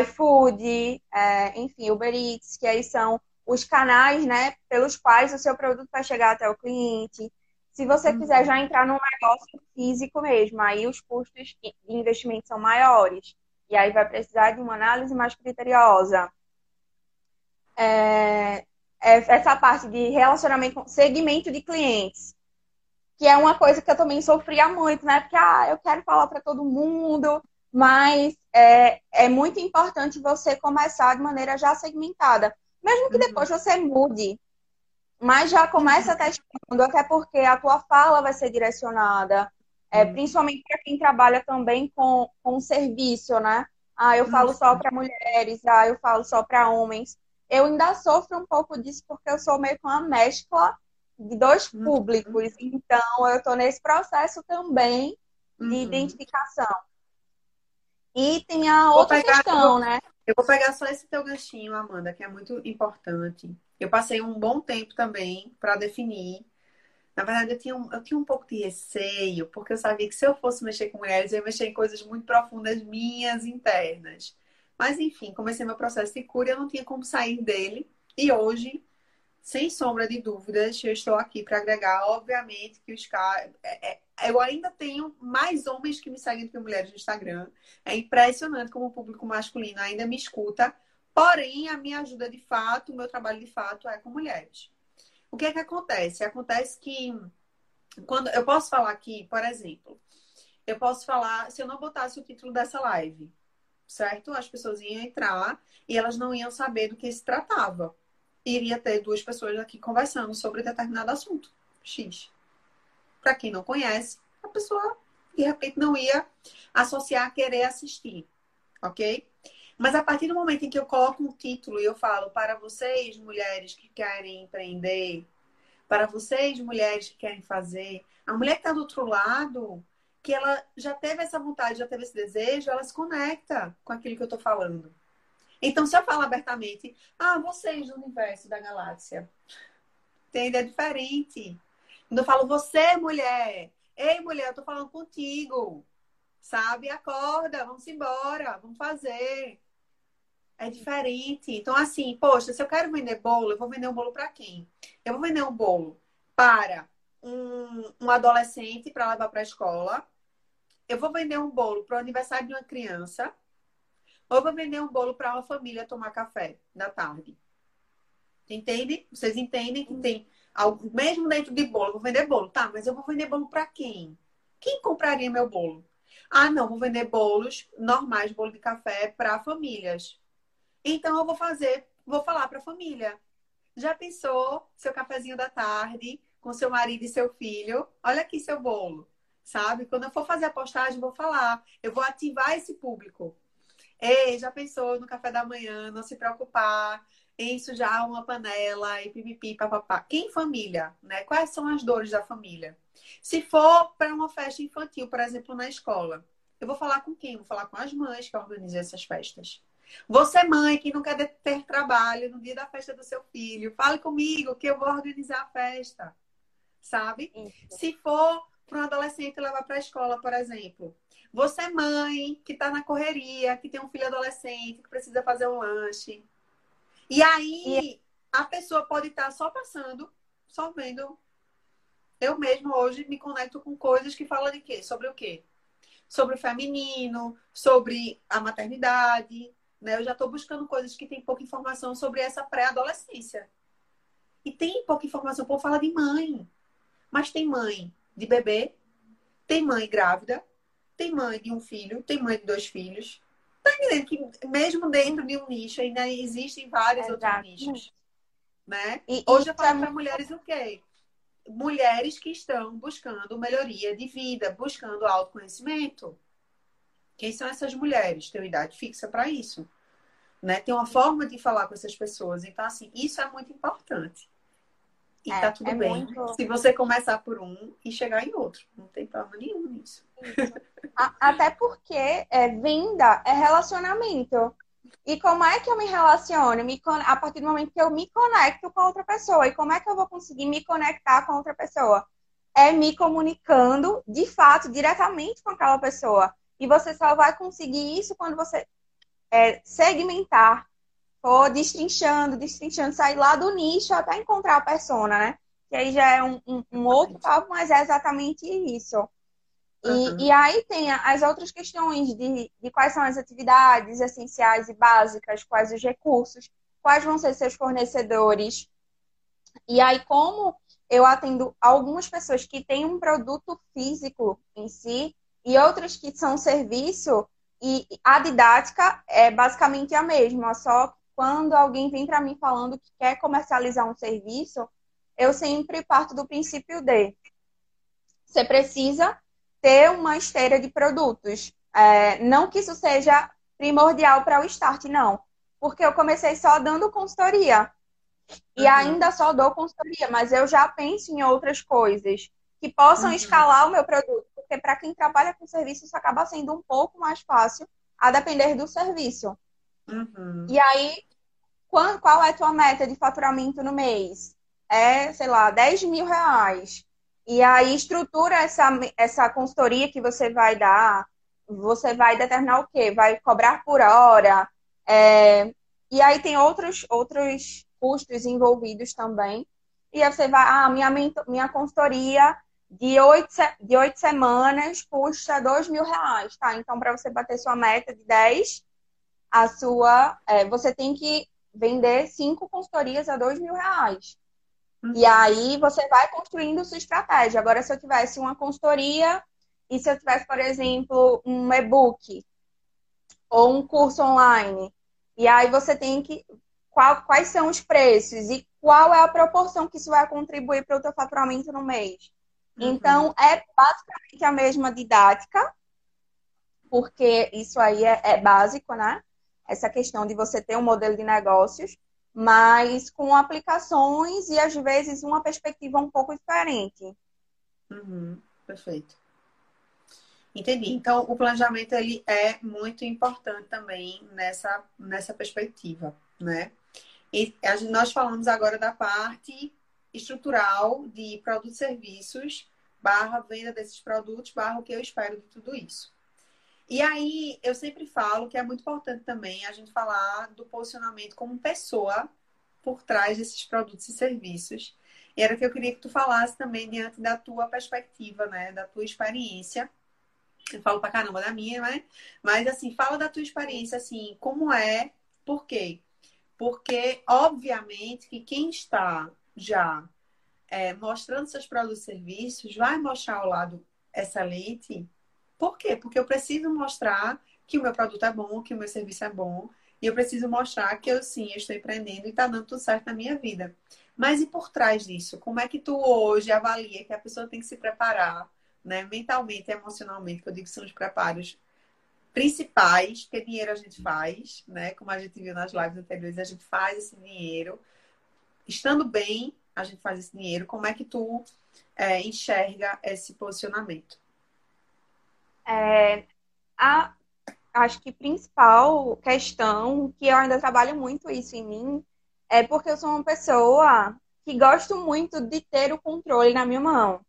iFood, é, enfim, Uber Eats, que aí são os canais, né, pelos quais o seu produto vai chegar até o cliente. Se você uhum. quiser já entrar num negócio físico mesmo, aí os custos de investimento são maiores. E aí vai precisar de uma análise mais criteriosa. É, essa parte de relacionamento, segmento de clientes, que é uma coisa que eu também sofria muito, né? Porque ah, eu quero falar para todo mundo, mas é, é muito importante você começar de maneira já segmentada, mesmo que uhum. depois você mude, mas já começa uhum. testando, até porque a tua fala vai ser direcionada, é, uhum. principalmente para quem trabalha também com, com serviço, né? Ah, eu falo só para mulheres, ah, eu falo só para homens eu ainda sofro um pouco disso porque eu sou meio que uma mescla de dois uhum. públicos. Então, eu estou nesse processo também de uhum. identificação. E tem a outra pegar, questão, vou, né? Eu vou pegar só esse teu ganchinho, Amanda, que é muito importante. Eu passei um bom tempo também para definir. Na verdade, eu tinha, um, eu tinha um pouco de receio, porque eu sabia que se eu fosse mexer com mulheres, eu ia mexer em coisas muito profundas minhas internas. Mas enfim, comecei meu processo de cura, eu não tinha como sair dele. E hoje sem sombra de dúvidas, eu estou aqui para agregar. Obviamente que os caras. É, é, eu ainda tenho mais homens que me seguem do que mulheres no Instagram. É impressionante como o público masculino ainda me escuta. Porém, a minha ajuda de fato, o meu trabalho de fato é com mulheres. O que é que acontece? Acontece que quando eu posso falar aqui, por exemplo, eu posso falar, se eu não botasse o título dessa live, certo? As pessoas iam entrar e elas não iam saber do que se tratava. Iria ter duas pessoas aqui conversando sobre determinado assunto. X. Para quem não conhece, a pessoa de repente não ia associar a querer assistir, ok? Mas a partir do momento em que eu coloco um título e eu falo para vocês, mulheres que querem empreender, para vocês, mulheres que querem fazer, a mulher que está do outro lado, que ela já teve essa vontade, já teve esse desejo, ela se conecta com aquilo que eu estou falando. Então, se eu falo abertamente, ah, vocês do universo, da galáxia, entende? É diferente. Quando eu falo, você, mulher, ei, mulher, eu estou falando contigo, sabe? Acorda, vamos embora, vamos fazer. É diferente. Então, assim, poxa, se eu quero vender bolo, eu vou vender um bolo para quem? Eu vou vender um bolo para um, um adolescente para levar para a escola. Eu vou vender um bolo para o aniversário de uma criança. Ou vou vender um bolo para uma família tomar café da tarde. Entende? Vocês entendem que tem algo, mesmo dentro de bolo, vou vender bolo, tá? Mas eu vou vender bolo para quem? Quem compraria meu bolo? Ah, não, vou vender bolos normais, bolo de café para famílias. Então eu vou fazer, vou falar para a família. Já pensou seu cafezinho da tarde? com seu marido e seu filho. Olha aqui seu bolo, sabe? Quando eu for fazer a postagem, vou falar. Eu vou ativar esse público. Ei, já pensou no café da manhã, não se preocupar em sujar uma panela e pipipi, papapá. Quem família, né? Quais são as dores da família? Se for para uma festa infantil, por exemplo, na escola, eu vou falar com quem? Vou falar com as mães que organizam essas festas. Você, mãe, que não quer ter trabalho no dia da festa do seu filho, fale comigo que eu vou organizar a festa sabe? Isso. Se for para um adolescente levar para a escola, por exemplo. Você, é mãe, que está na correria, que tem um filho adolescente, que precisa fazer um lanche. E aí, e... a pessoa pode estar tá só passando, só vendo. Eu mesmo hoje me conecto com coisas que falam de quê? Sobre o quê? Sobre o feminino, sobre a maternidade. Né? Eu já estou buscando coisas que têm pouca informação sobre essa pré-adolescência. E tem pouca informação, por falar de mãe. Mas tem mãe de bebê, tem mãe grávida, tem mãe de um filho, tem mãe de dois filhos. Tá entendendo que mesmo dentro de um nicho ainda existem vários outros nichos. Né? E, Hoje eu falo para mulheres o quê? Mulheres que estão buscando melhoria de vida, buscando autoconhecimento. Quem são essas mulheres? Tem idade fixa para isso. Né? Tem uma forma de falar com essas pessoas. Então, assim, isso é muito importante. E é, tá tudo é bem. Muito... Se você começar por um e chegar em outro. Não tem problema nenhum nisso. Até porque é, venda é relacionamento. E como é que eu me relaciono? Me, a partir do momento que eu me conecto com outra pessoa. E como é que eu vou conseguir me conectar com outra pessoa? É me comunicando, de fato, diretamente com aquela pessoa. E você só vai conseguir isso quando você é, segmentar for destrinchando, destrinchando, sair lá do nicho até encontrar a persona, né? Que aí já é um, um, um outro papo, mas é exatamente isso. E, uhum. e aí tem as outras questões de, de quais são as atividades essenciais e básicas, quais os recursos, quais vão ser seus fornecedores. E aí, como eu atendo algumas pessoas que têm um produto físico em si e outras que são serviço, e a didática é basicamente a mesma, só quando alguém vem para mim falando que quer comercializar um serviço, eu sempre parto do princípio de você precisa ter uma esteira de produtos. É, não que isso seja primordial para o start, não. Porque eu comecei só dando consultoria. E uhum. ainda só dou consultoria, mas eu já penso em outras coisas que possam uhum. escalar o meu produto. Porque para quem trabalha com serviço, isso acaba sendo um pouco mais fácil a depender do serviço. Uhum. E aí, qual, qual é a tua meta de faturamento no mês? É, sei lá, 10 mil reais. E aí estrutura essa, essa consultoria que você vai dar. Você vai determinar o quê? Vai cobrar por hora. É, e aí tem outros, outros custos envolvidos também. E aí você vai, ah, minha, minha consultoria de oito, de oito semanas custa dois mil reais, tá? Então, para você bater sua meta de 10, a sua, é, você tem que vender cinco consultorias a dois mil reais. Uhum. E aí você vai construindo sua estratégia. Agora, se eu tivesse uma consultoria e se eu tivesse, por exemplo, um e-book ou um curso online, e aí você tem que. Qual, quais são os preços e qual é a proporção que isso vai contribuir para o teu faturamento no mês? Uhum. Então, é basicamente a mesma didática, porque isso aí é, é básico, né? Essa questão de você ter um modelo de negócios, mas com aplicações e às vezes uma perspectiva um pouco diferente. Uhum. Perfeito. Entendi. Então, o planejamento ele é muito importante também nessa, nessa perspectiva, né? E nós falamos agora da parte estrutural de produtos e serviços, barra venda desses produtos, barra o que eu espero de tudo isso. E aí, eu sempre falo que é muito importante também a gente falar do posicionamento como pessoa por trás desses produtos e serviços. E era o que eu queria que tu falasse também diante da tua perspectiva, né? Da tua experiência. Eu falo pra caramba da minha, né? Mas, assim, fala da tua experiência, assim, como é, por quê? Porque, obviamente, que quem está já é, mostrando seus produtos e serviços vai mostrar o lado excelente. Por quê? Porque eu preciso mostrar que o meu produto é bom, que o meu serviço é bom. E eu preciso mostrar que eu sim, estou empreendendo e está dando tudo certo na minha vida. Mas e por trás disso? Como é que tu hoje avalia que a pessoa tem que se preparar, né? Mentalmente emocionalmente, que eu digo que são os preparos principais, porque dinheiro a gente faz, né? Como a gente viu nas lives anteriores, a gente faz esse dinheiro. Estando bem, a gente faz esse dinheiro. Como é que tu é, enxerga esse posicionamento? É, a, acho que principal questão, que eu ainda trabalho muito isso em mim, é porque eu sou uma pessoa que gosto muito de ter o controle na minha mão.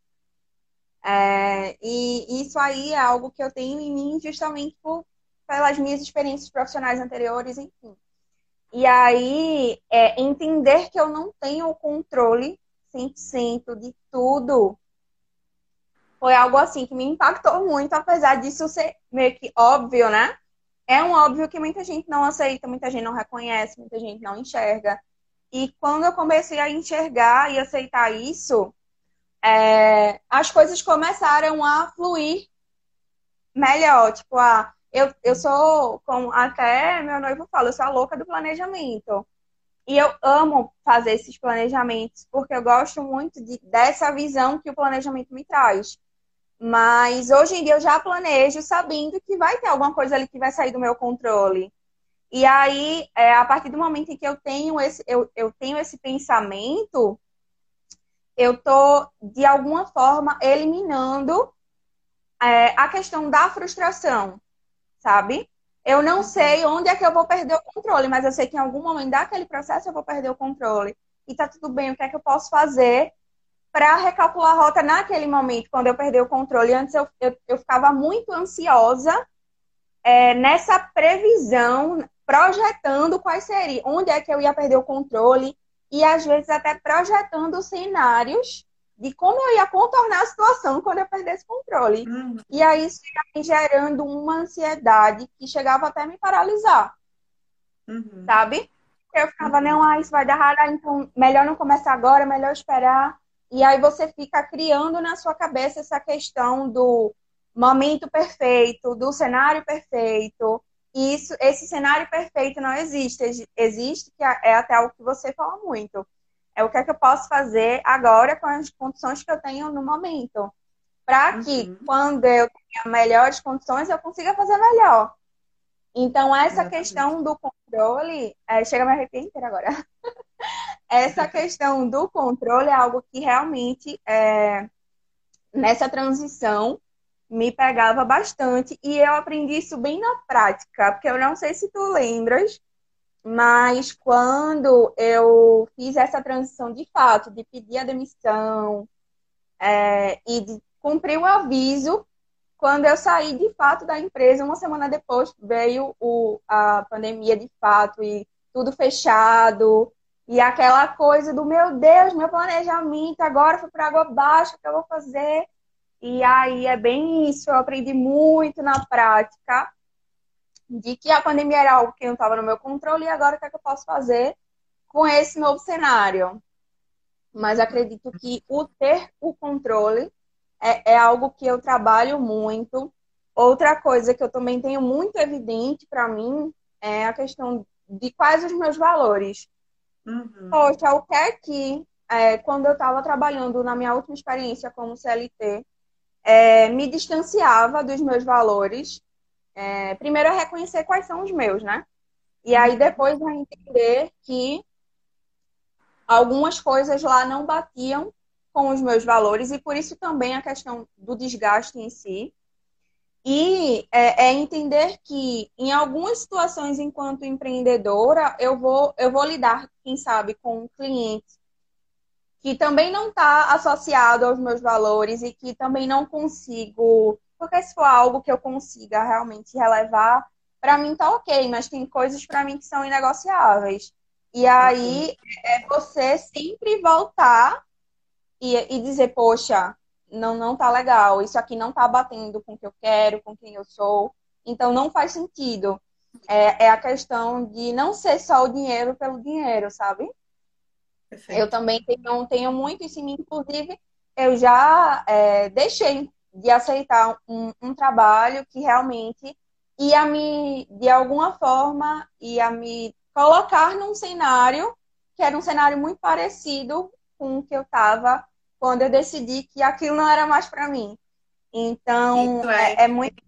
É, e isso aí é algo que eu tenho em mim justamente por, pelas minhas experiências profissionais anteriores, enfim. E aí, é, entender que eu não tenho o controle 100% de tudo foi algo assim que me impactou muito, apesar disso ser meio que óbvio, né? É um óbvio que muita gente não aceita, muita gente não reconhece, muita gente não enxerga. E quando eu comecei a enxergar e aceitar isso, é, as coisas começaram a fluir melhor. Tipo, ah, eu, eu sou, como até meu noivo fala, eu sou a louca do planejamento. E eu amo fazer esses planejamentos, porque eu gosto muito de, dessa visão que o planejamento me traz. Mas hoje em dia eu já planejo sabendo que vai ter alguma coisa ali que vai sair do meu controle. E aí, é, a partir do momento em que eu tenho esse, eu, eu tenho esse pensamento, eu tô, de alguma forma, eliminando é, a questão da frustração, sabe? Eu não uhum. sei onde é que eu vou perder o controle, mas eu sei que em algum momento daquele processo eu vou perder o controle. E tá tudo bem, o que é que eu posso fazer para recalcular a rota naquele momento, quando eu perder o controle? Antes eu, eu, eu ficava muito ansiosa é, nessa previsão, projetando quais seria, onde é que eu ia perder o controle, e às vezes até projetando cenários de como eu ia contornar a situação quando eu perdesse controle. Uhum. E aí isso ia gerando uma ansiedade que chegava até me paralisar. Uhum. Sabe? Eu ficava, não, ah, isso vai dar rara, então melhor não começar agora, melhor esperar. E aí você fica criando na sua cabeça essa questão do momento perfeito, do cenário perfeito, e isso, esse cenário perfeito não existe. Existe, que é até o que você fala muito. É o que é que eu posso fazer agora com as condições que eu tenho no momento. Para que, uhum. quando eu tenha melhores condições, eu consiga fazer melhor. Então, essa Exatamente. questão do controle. É, chega a me arrepiar inteira agora. essa questão do controle é algo que realmente, é, nessa transição, me pegava bastante e eu aprendi isso bem na prática, porque eu não sei se tu lembras, mas quando eu fiz essa transição de fato, de pedir a demissão é, e de cumprir o aviso, quando eu saí de fato da empresa, uma semana depois veio o, a pandemia de fato e tudo fechado. E aquela coisa do meu Deus, meu planejamento agora foi para água baixa, o que eu vou fazer? E aí é bem isso, eu aprendi muito na prática de que a pandemia era algo que não estava no meu controle e agora o que, é que eu posso fazer com esse novo cenário. Mas acredito que o ter o controle é, é algo que eu trabalho muito. Outra coisa que eu também tenho muito evidente para mim é a questão de quais os meus valores. Uhum. Poxa, o que é que, é, quando eu estava trabalhando na minha última experiência como CLT, é, me distanciava dos meus valores é, primeiro é reconhecer quais são os meus, né? E aí depois é entender que algumas coisas lá não batiam com os meus valores e por isso também a questão do desgaste em si. E é, é, entender que em algumas situações, enquanto empreendedora, eu vou, eu vou lidar, quem sabe, com um cliente que também não está associado aos meus valores e que também não consigo porque se for algo que eu consiga realmente relevar, para mim tá ok, mas tem coisas para mim que são inegociáveis. E aí é você sempre voltar e, e dizer, poxa, não, não tá legal, isso aqui não tá batendo com o que eu quero, com quem eu sou, então não faz sentido. É, é a questão de não ser só o dinheiro pelo dinheiro, sabe? Perfeito. Eu também tenho, tenho muito isso em mim, inclusive eu já é, deixei de aceitar um, um trabalho que realmente ia me, de alguma forma, ia me colocar num cenário que era um cenário muito parecido com o que eu estava quando eu decidi que aquilo não era mais para mim. Então, é, é, é, muito.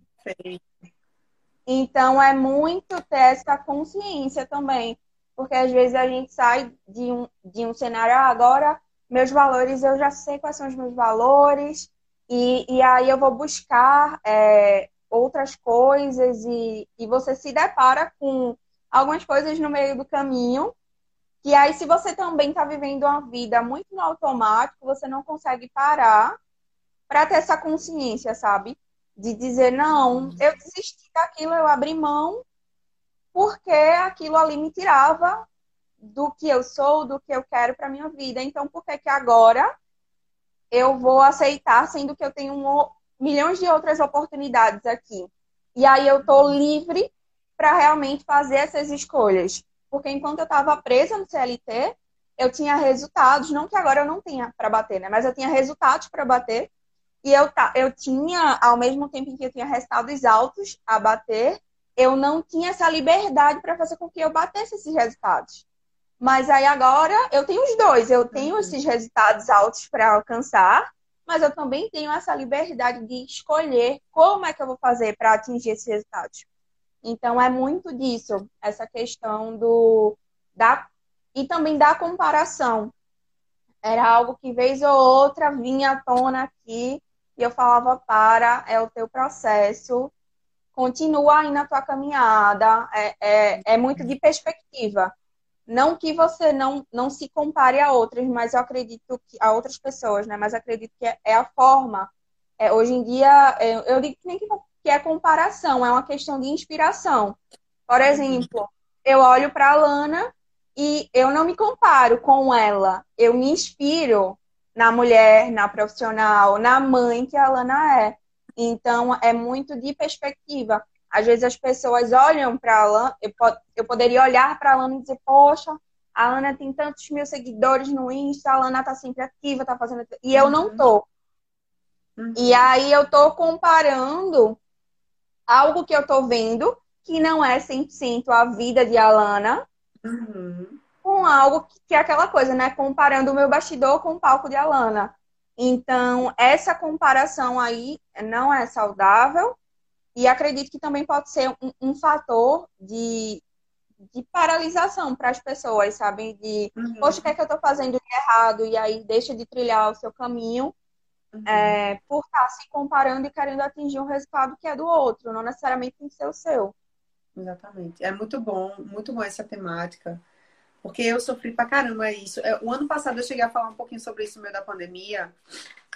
Então, é muito ter essa consciência também. Porque às vezes a gente sai de um, de um cenário, ah, agora meus valores, eu já sei quais são os meus valores, e, e aí eu vou buscar é, outras coisas e, e você se depara com algumas coisas no meio do caminho. E aí, se você também está vivendo uma vida muito no automático, você não consegue parar para ter essa consciência, sabe? De dizer, não, eu desisti daquilo, eu abri mão, porque aquilo ali me tirava do que eu sou, do que eu quero para minha vida. Então, por que que agora eu vou aceitar, sendo que eu tenho um, milhões de outras oportunidades aqui. E aí eu tô livre para realmente fazer essas escolhas. Porque enquanto eu estava presa no CLT, eu tinha resultados, não que agora eu não tenha para bater, né? Mas eu tinha resultados para bater. E eu, eu tinha, ao mesmo tempo em que eu tinha resultados altos a bater, eu não tinha essa liberdade para fazer com que eu batesse esses resultados. Mas aí agora eu tenho os dois. Eu tenho uhum. esses resultados altos para alcançar, mas eu também tenho essa liberdade de escolher como é que eu vou fazer para atingir esses resultados. Então é muito disso, essa questão do da e também da comparação. Era algo que vez ou outra vinha à tona aqui eu falava para é o teu processo, continua aí na tua caminhada, é, é, é muito de perspectiva. Não que você não, não se compare a outras, mas eu acredito que a outras pessoas, né? Mas acredito que é, é a forma. É, hoje em dia, eu, é, eu digo que nem que, que é comparação, é uma questão de inspiração. Por exemplo, eu olho para a Lana e eu não me comparo com ela. Eu me inspiro na mulher, na profissional, na mãe que a Lana é. Então, é muito de perspectiva. Às vezes as pessoas olham para a Alana, eu, eu poderia olhar para a Alana e dizer, poxa, a Alana tem tantos mil seguidores no Insta, a Alana tá sempre ativa, tá fazendo. E eu não tô. Uhum. E aí eu tô comparando algo que eu tô vendo, que não é 100% a vida de Alana, uhum. Com algo que, é aquela coisa, né? Comparando o meu bastidor com o palco de Alana. Então, essa comparação aí não é saudável e acredito que também pode ser um, um fator de, de paralisação para as pessoas, sabe? De, uhum. poxa, o que é que eu estou fazendo de errado? E aí deixa de trilhar o seu caminho uhum. é, por estar tá se comparando e querendo atingir um resultado que é do outro, não necessariamente tem que ser o seu. Exatamente. É muito bom, muito bom essa temática. Porque eu sofri pra caramba isso. É, o ano passado eu cheguei a falar um pouquinho sobre isso no meio da pandemia,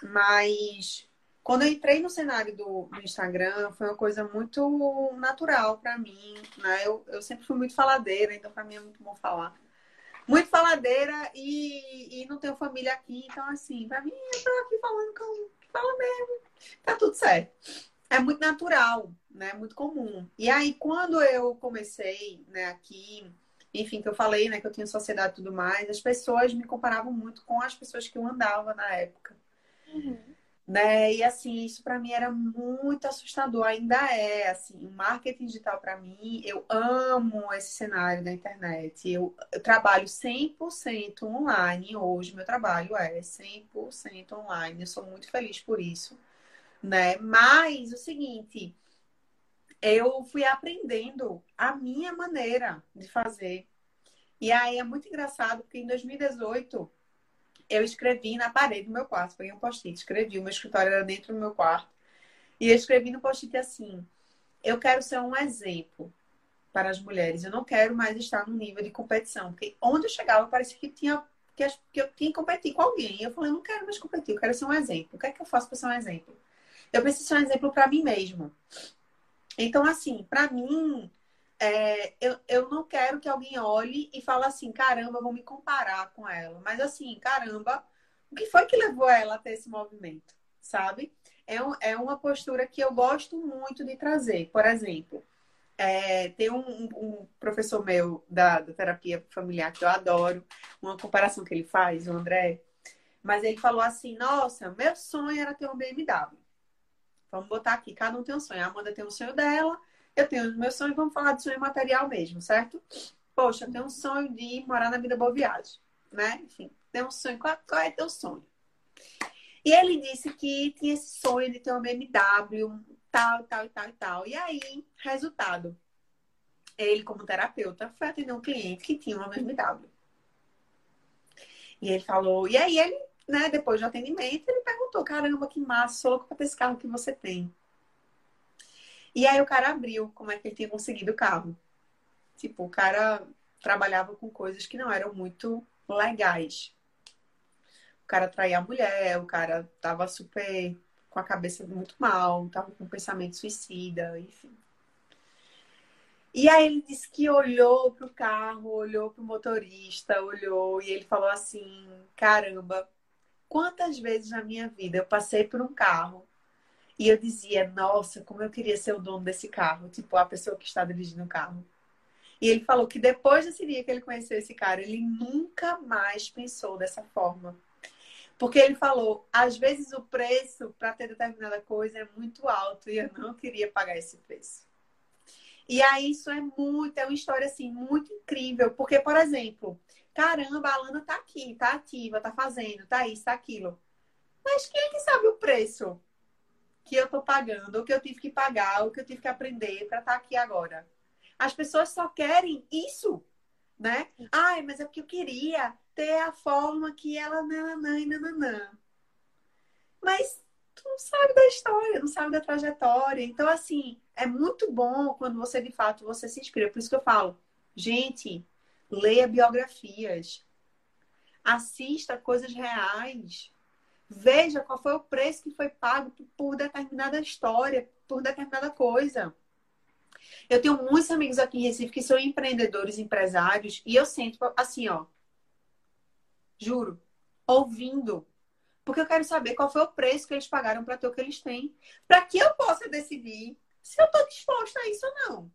mas quando eu entrei no cenário do, do Instagram, foi uma coisa muito natural para mim, né? Eu, eu sempre fui muito faladeira, então para mim é muito bom falar. muito faladeira e, e não tenho família aqui, então assim, pra mim eu tô aqui falando com fala mesmo, tá tudo certo. É muito natural, né? Muito comum. E aí, quando eu comecei, né, aqui, enfim, que eu falei, né, que eu tinha sociedade e tudo mais, as pessoas me comparavam muito com as pessoas que eu andava na época. Uhum né? E assim, isso para mim era muito assustador, ainda é, assim, o marketing digital para mim, eu amo esse cenário da internet. Eu, eu trabalho 100% online hoje, meu trabalho é 100% online. Eu sou muito feliz por isso, né? Mas o seguinte, eu fui aprendendo a minha maneira de fazer. E aí é muito engraçado porque em 2018 eu escrevi na parede do meu quarto, peguei um post-it, escrevi, o meu escritório era dentro do meu quarto, e eu escrevi no post-it assim: eu quero ser um exemplo para as mulheres, eu não quero mais estar no nível de competição, porque onde eu chegava parecia que tinha que, eu tinha que competir com alguém. Eu falei, eu não quero mais competir, eu quero ser um exemplo. O que é que eu faço para ser um exemplo? Eu preciso ser um exemplo para mim mesma. Então, assim, para mim, é, eu, eu não quero que alguém olhe e fale assim, caramba, vou me comparar com ela. Mas assim, caramba, o que foi que levou ela a ter esse movimento, sabe? É, um, é uma postura que eu gosto muito de trazer. Por exemplo, é, tem um, um, professor meu da, da terapia familiar que eu adoro, uma comparação que ele faz, o André, mas ele falou assim: Nossa, meu sonho era ter um BMW. Vamos botar aqui, cada um tem um sonho. A Amanda tem um sonho dela, eu tenho os meus sonhos, vamos falar de sonho material mesmo, certo? Poxa, eu tenho um sonho de morar na vida boa viagem, né? Enfim, tem um sonho. Qual, qual é teu sonho? E ele disse que tinha esse sonho de ter uma BMW, tal, tal tal tal. E aí, resultado. Ele, como terapeuta, foi atender um cliente que tinha uma BMW. E ele falou, e aí ele, né, depois do atendimento, ele perguntou: caramba, que massa, sou louco pra ter esse carro que você tem. E aí o cara abriu como é que ele tinha conseguido o carro. Tipo, o cara trabalhava com coisas que não eram muito legais. O cara traía a mulher, o cara tava super com a cabeça muito mal, tava com um pensamento suicida, enfim. E aí ele disse que olhou pro carro, olhou pro motorista, olhou e ele falou assim: "Caramba, quantas vezes na minha vida eu passei por um carro e eu dizia, nossa, como eu queria ser o dono desse carro, tipo, a pessoa que está dirigindo o carro. E ele falou que depois desse dia que ele conheceu esse cara, ele nunca mais pensou dessa forma. Porque ele falou, às vezes o preço para ter determinada coisa é muito alto e eu não queria pagar esse preço. E aí isso é muito, é uma história assim muito incrível, porque por exemplo, caramba, a Lana tá aqui, tá ativa, tá fazendo, tá isso, tá aquilo. Mas quem é que sabe o preço? que eu estou pagando, o que eu tive que pagar, o que eu tive que aprender para estar tá aqui agora. As pessoas só querem isso, né? Ai, mas é porque eu queria ter a forma que ela nananã e nananã. Mas tu não sabe da história, não sabe da trajetória. Então, assim, é muito bom quando você, de fato, você se inscreve. Por isso que eu falo, gente, leia biografias. Assista coisas reais. Veja qual foi o preço que foi pago por determinada história, por determinada coisa. Eu tenho muitos amigos aqui em Recife que são empreendedores, empresários, e eu sinto assim, ó. Juro, ouvindo. Porque eu quero saber qual foi o preço que eles pagaram para ter o que eles têm. Para que eu possa decidir se eu estou disposta a isso ou não.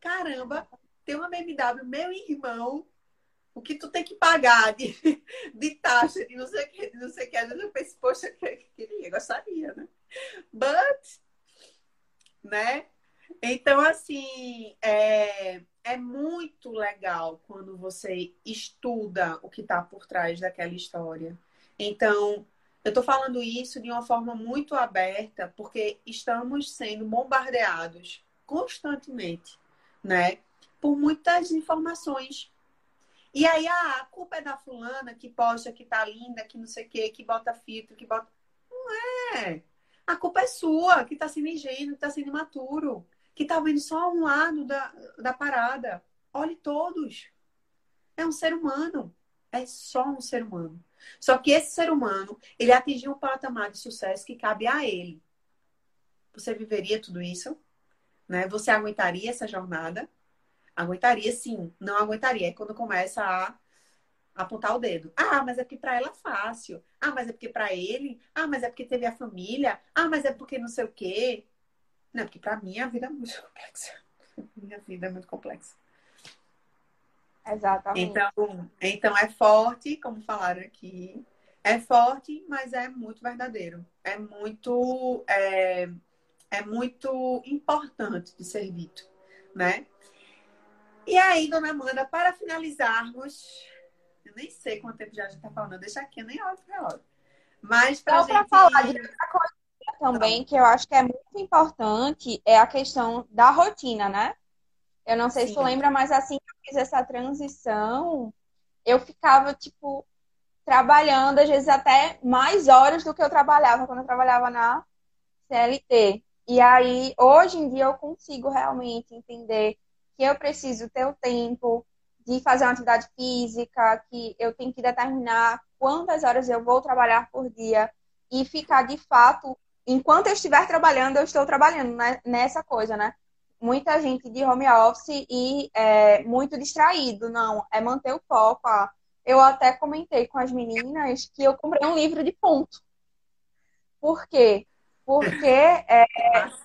Caramba, tem uma BMW, meu irmão, o que tu tem que pagar de, de taxa, de não sei o que, de não sei o que. Às vezes eu penso, poxa, que queria, gostaria, né? But, né? Então, assim, é, é muito legal quando você estuda o que está por trás daquela história. Então, eu estou falando isso de uma forma muito aberta, porque estamos sendo bombardeados constantemente, né? Por muitas informações e aí, ah, a culpa é da fulana que posta que tá linda, que não sei o quê, que bota filtro, que bota. Não é. A culpa é sua, que tá sendo ingênuo, que tá sendo imaturo, que tá vendo só um lado da, da parada. Olhe todos. É um ser humano. É só um ser humano. Só que esse ser humano, ele atingiu um patamar de sucesso que cabe a ele. Você viveria tudo isso? Né? Você aguentaria essa jornada? Aguentaria sim, não aguentaria. É quando começa a apontar o dedo. Ah, mas é porque para ela é fácil. Ah, mas é porque para ele. Ah, mas é porque teve a família. Ah, mas é porque não sei o quê. Não, porque para mim a vida é muito complexa. Minha vida é muito complexa. Exatamente. Então, então é forte, como falaram aqui. É forte, mas é muito verdadeiro. É muito, é, é muito importante de ser dito, né? E aí, dona Amanda, para finalizarmos, eu nem sei quanto tempo já a gente está falando, deixa aqui, eu nem olho para relógio. Mas para gente... falar de outra coisa também, que eu acho que é muito importante, é a questão da rotina, né? Eu não sei Sim. se tu lembra, mas assim que eu fiz essa transição, eu ficava, tipo, trabalhando, às vezes até mais horas do que eu trabalhava quando eu trabalhava na CLT. E aí, hoje em dia, eu consigo realmente entender que eu preciso ter o tempo de fazer uma atividade física, que eu tenho que determinar quantas horas eu vou trabalhar por dia e ficar de fato, enquanto eu estiver trabalhando, eu estou trabalhando né, nessa coisa, né? Muita gente de home office e é, muito distraído, não, é manter o foco. Ah, eu até comentei com as meninas que eu comprei um livro de ponto. Por quê? Porque é,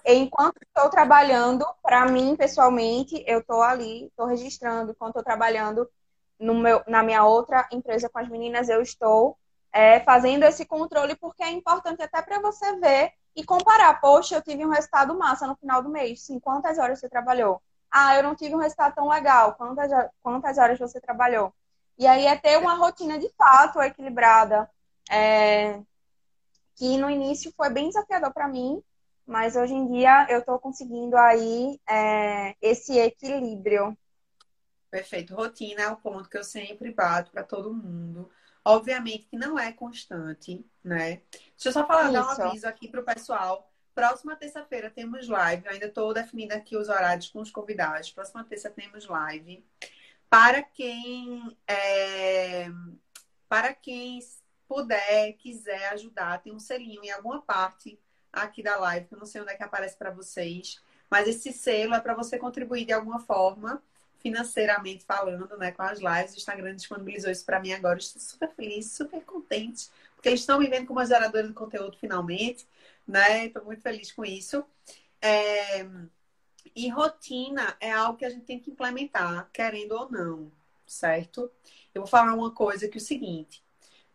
enquanto estou trabalhando, para mim, pessoalmente, eu estou ali, estou registrando. Enquanto estou trabalhando meu, na minha outra empresa com as meninas, eu estou é, fazendo esse controle, porque é importante até para você ver e comparar. Poxa, eu tive um resultado massa no final do mês. Sim, quantas horas você trabalhou? Ah, eu não tive um resultado tão legal. Quantas, quantas horas você trabalhou? E aí é ter uma rotina de fato equilibrada. É, que no início foi bem desafiador para mim, mas hoje em dia eu estou conseguindo aí é, esse equilíbrio. Perfeito. Rotina é o ponto que eu sempre bato para todo mundo. Obviamente que não é constante, né? Deixa eu só falar, dar um aviso aqui para o pessoal. Próxima terça-feira temos live. Eu ainda estou definindo aqui os horários com os convidados. Próxima terça temos live. Para quem é, para quem puder, quiser ajudar, tem um selinho em alguma parte aqui da live, que eu não sei onde é que aparece para vocês, mas esse selo é para você contribuir de alguma forma, financeiramente falando, né, com as lives. O Instagram disponibilizou isso para mim agora. Estou super feliz, super contente, porque eles estão me vendo como uma geradora de conteúdo finalmente, né? Estou muito feliz com isso. É... E rotina é algo que a gente tem que implementar, querendo ou não, certo? Eu vou falar uma coisa que é o seguinte: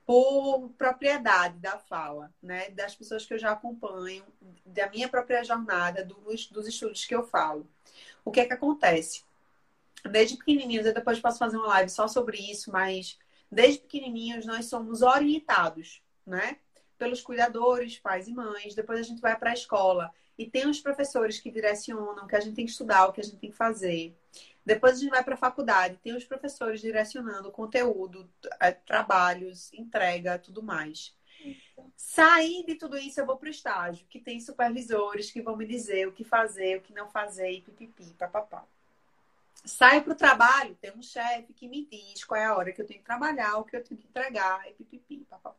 por propriedade da fala, né? Das pessoas que eu já acompanho, da minha própria jornada, dos, dos estudos que eu falo. O que é que acontece? Desde pequenininhos, eu depois posso fazer uma live só sobre isso, mas desde pequenininhos nós somos orientados, né? Pelos cuidadores, pais e mães. Depois a gente vai para a escola e tem os professores que direcionam o que a gente tem que estudar, o que a gente tem que fazer. Depois a gente vai para a faculdade, tem os professores direcionando conteúdo, é, trabalhos, entrega, tudo mais. Sair de tudo isso, eu vou para o estágio, que tem supervisores que vão me dizer o que fazer, o que não fazer, e pipipi, papapá. Saio para o trabalho, tem um chefe que me diz qual é a hora que eu tenho que trabalhar, o que eu tenho que entregar, e pipipi, papapá.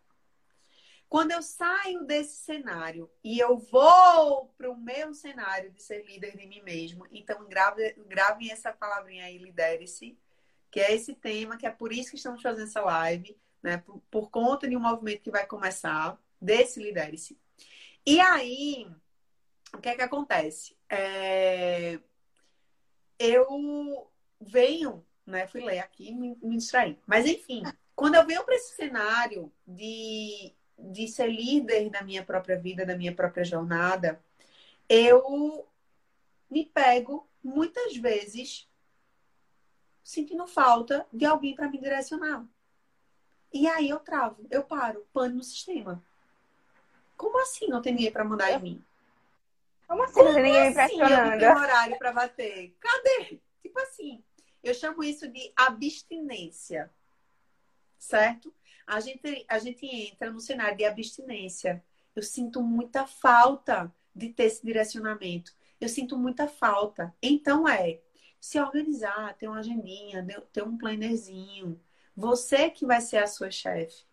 Quando eu saio desse cenário e eu vou para o meu cenário de ser líder de mim mesmo, então grave, essa palavrinha aí, lidere-se, que é esse tema, que é por isso que estamos fazendo essa live, né? Por, por conta de um movimento que vai começar, desse lidere-se. E aí, o que é que acontece? É... Eu venho, né? Fui ler aqui e me, me distraí. Mas enfim, quando eu venho para esse cenário de de ser líder da minha própria vida, da minha própria jornada, eu me pego muitas vezes sentindo falta de alguém para me direcionar. E aí eu travo, eu paro, pano no sistema. Como assim não tem ninguém para mandar em mim? Como assim não tem ninguém me assim pressionando? Eu horário para bater. Cadê? Tipo assim, eu chamo isso de abstinência. Certo? a gente, a gente entra no cenário de abstinência. Eu sinto muita falta de ter esse direcionamento. Eu sinto muita falta. Então é se organizar, ter uma agendinha, ter um plannerzinho. Você que vai ser a sua chefe.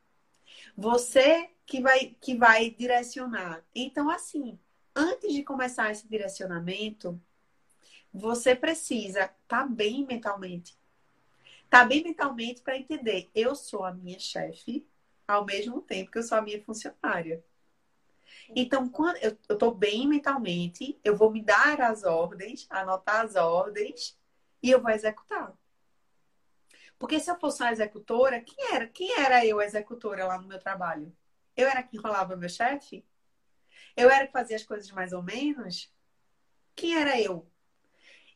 Você que vai, que vai direcionar. Então, assim, antes de começar esse direcionamento, você precisa estar tá bem mentalmente tá bem mentalmente para entender, eu sou a minha chefe ao mesmo tempo que eu sou a minha funcionária. Então, quando eu estou bem mentalmente, eu vou me dar as ordens, anotar as ordens e eu vou executar. Porque se eu fosse uma executora, quem era? Quem era eu, executora, lá no meu trabalho? Eu era quem enrolava meu chefe? Eu era que fazia as coisas mais ou menos? Quem era eu?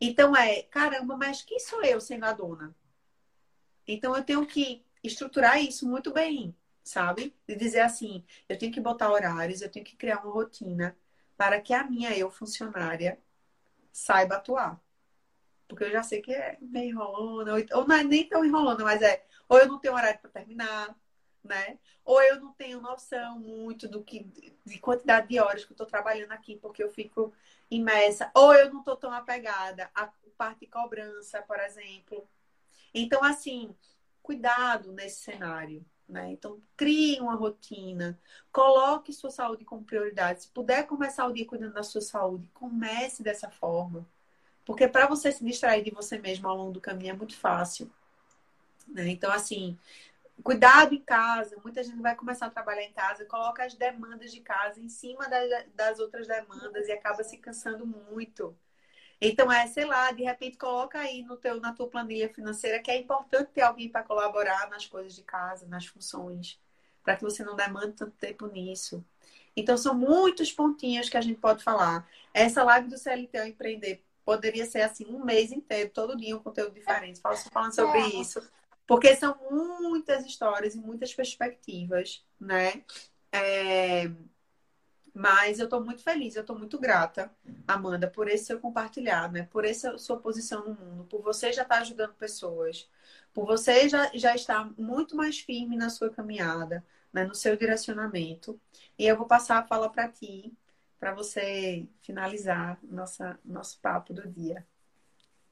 Então é, caramba, mas quem sou eu sendo a dona? Então eu tenho que estruturar isso muito bem sabe? De dizer assim, eu tenho que botar horários, eu tenho que criar uma rotina para que a minha eu funcionária saiba atuar. Porque eu já sei que é meio enrolona, ou não é nem tão enrolona, mas é, ou eu não tenho horário para terminar, né? Ou eu não tenho noção muito do que de quantidade de horas que eu estou trabalhando aqui, porque eu fico imersa, ou eu não estou tão apegada à parte de cobrança, por exemplo. Então, assim, cuidado nesse cenário, né? Então, crie uma rotina, coloque sua saúde como prioridade. Se puder começar o dia cuidando da sua saúde, comece dessa forma. Porque para você se distrair de você mesmo ao longo do caminho é muito fácil. Né? Então, assim, cuidado em casa. Muita gente vai começar a trabalhar em casa, coloca as demandas de casa em cima das, das outras demandas e acaba se cansando muito. Então, é, sei lá, de repente coloca aí no teu, na tua planilha financeira que é importante ter alguém para colaborar nas coisas de casa, nas funções, para que você não demande tanto tempo nisso. Então, são muitos pontinhos que a gente pode falar. Essa live do CLT Empreender poderia ser assim um mês inteiro, todo dia um conteúdo diferente, falando sobre é. isso. Porque são muitas histórias e muitas perspectivas, né? É... Mas eu estou muito feliz, eu estou muito grata, Amanda, por esse seu compartilhar, né? Por essa sua posição no mundo, por você já estar tá ajudando pessoas, por você já, já estar muito mais firme na sua caminhada, né? no seu direcionamento. E eu vou passar a fala para ti, para você finalizar nossa, nosso papo do dia.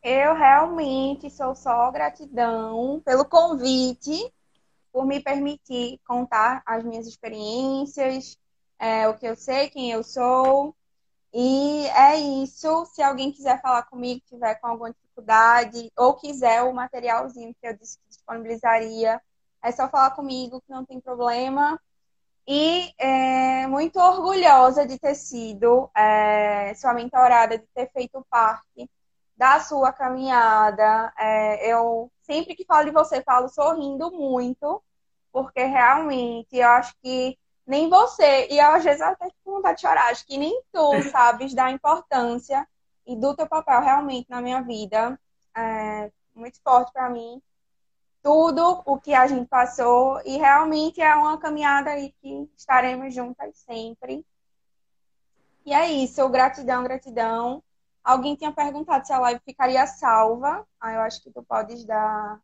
Eu realmente sou só gratidão pelo convite, por me permitir contar as minhas experiências, é, o que eu sei, quem eu sou. E é isso. Se alguém quiser falar comigo, tiver com alguma dificuldade, ou quiser o materialzinho que eu disse que disponibilizaria, é só falar comigo que não tem problema. E é, muito orgulhosa de ter sido é, sua mentorada, de ter feito parte da sua caminhada. É, eu sempre que falo de você, falo sorrindo muito, porque realmente eu acho que nem você, e às vezes até com vontade de chorar, acho que nem tu sabes da importância e do teu papel realmente na minha vida. É muito forte para mim. Tudo o que a gente passou e realmente é uma caminhada aí que estaremos juntas sempre. E é isso, gratidão, gratidão. Alguém tinha perguntado se a live ficaria salva. Ah, eu acho que tu podes dar.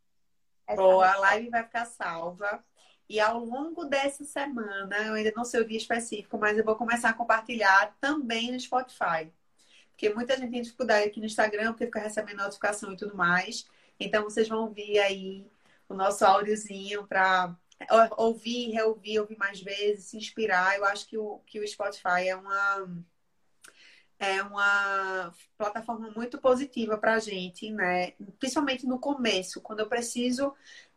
Boa, a live vai ficar salva. E ao longo dessa semana, eu ainda não sei o dia específico, mas eu vou começar a compartilhar também no Spotify. Porque muita gente tem dificuldade aqui no Instagram, porque fica recebendo notificação e tudo mais. Então vocês vão ouvir aí o nosso áudiozinho para ouvir, reouvir, ouvir mais vezes, se inspirar. Eu acho que o, que o Spotify é uma é uma plataforma muito positiva para a gente, né? Principalmente no começo, quando eu preciso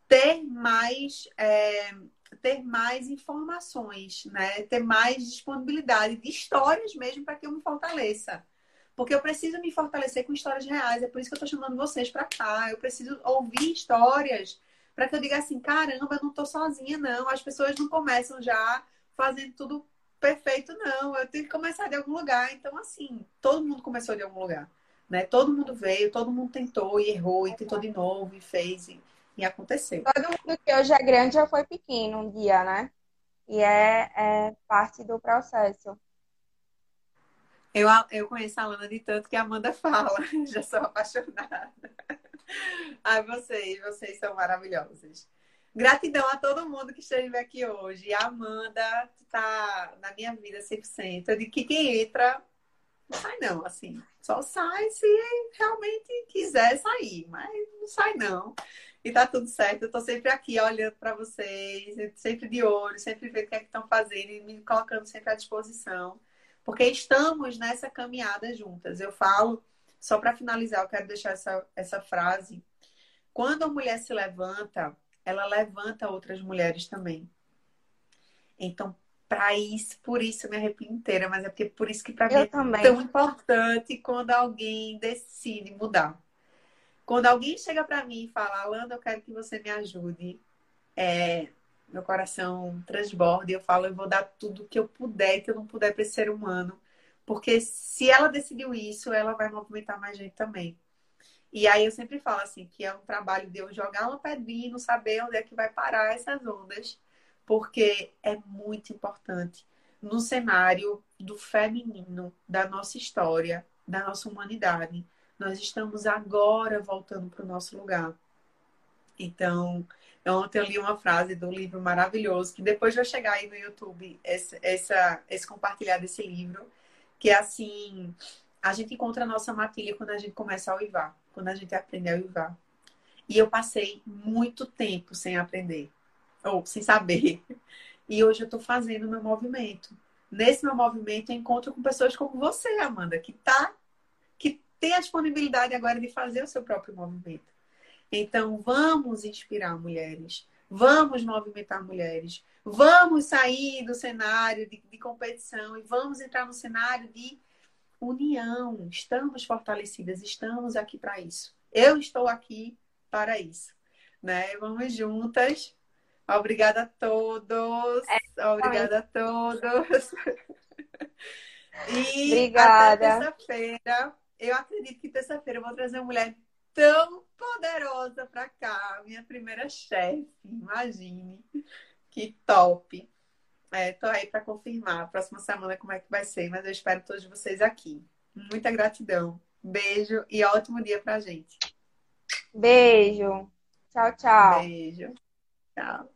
ter mais é, ter mais informações, né? Ter mais disponibilidade de histórias mesmo para que eu me fortaleça. Porque eu preciso me fortalecer com histórias reais, é por isso que eu estou chamando vocês para cá. Eu preciso ouvir histórias para que eu diga assim, caramba, eu não estou sozinha não. As pessoas não começam já fazendo tudo perfeito não. Eu tenho que começar de algum lugar. Então assim, todo mundo começou de algum lugar, né? Todo mundo veio, todo mundo tentou e errou e tentou de novo e fez. E e aconteceu. Todo mundo que hoje é grande já foi pequeno um dia, né? E é, é parte do processo. Eu, eu conheço a Lana de tanto que a Amanda fala. Já sou apaixonada. Ai, vocês, vocês são maravilhosas. Gratidão a todo mundo que esteve aqui hoje. A Amanda está na minha vida 100%. De que quem entra, não sai não, assim. Só sai se realmente quiser sair, mas não sai não. E tá tudo certo. Eu tô sempre aqui olhando para vocês, sempre de olho, sempre vendo o que é que estão fazendo e me colocando sempre à disposição. Porque estamos nessa caminhada juntas. Eu falo, só para finalizar, eu quero deixar essa, essa frase Quando a mulher se levanta, ela levanta outras mulheres também. Então, para isso, por isso eu me arrepio inteira, mas é porque por isso que para mim é também. tão importante quando alguém decide mudar. Quando alguém chega para mim e fala, Alana, eu quero que você me ajude, é, meu coração transborda e eu falo, eu vou dar tudo que eu puder, que eu não puder para esse ser humano. Porque se ela decidiu isso, ela vai movimentar mais gente também. E aí eu sempre falo assim, que é um trabalho de eu jogar uma pedrinha e não saber onde é que vai parar essas ondas porque é muito importante no cenário do feminino, da nossa história, da nossa humanidade. Nós estamos agora voltando para o nosso lugar. Então, ontem eu li uma frase do livro maravilhoso, que depois vai chegar aí no YouTube esse, essa, esse compartilhar desse livro, que é assim: a gente encontra a nossa matilha quando a gente começa a uivar, quando a gente aprende a uivar. E eu passei muito tempo sem aprender ou sem saber. E hoje eu estou fazendo meu movimento. Nesse meu movimento, eu encontro com pessoas como você, Amanda, que tá, que tem a disponibilidade agora de fazer o seu próprio movimento. Então, vamos inspirar mulheres, vamos movimentar mulheres, vamos sair do cenário de, de competição e vamos entrar no cenário de união. Estamos fortalecidas, estamos aqui para isso. Eu estou aqui para isso. Né? Vamos juntas Obrigada a todos. É, Obrigada a todos. E Obrigada. terça-feira, eu acredito que terça-feira eu vou trazer uma mulher tão poderosa para cá, minha primeira chefe, imagine. Que top. É, tô aí para confirmar a próxima semana como é que vai ser, mas eu espero todos vocês aqui. Muita gratidão. Beijo e ótimo dia pra gente. Beijo. Tchau, tchau. Beijo. Tchau.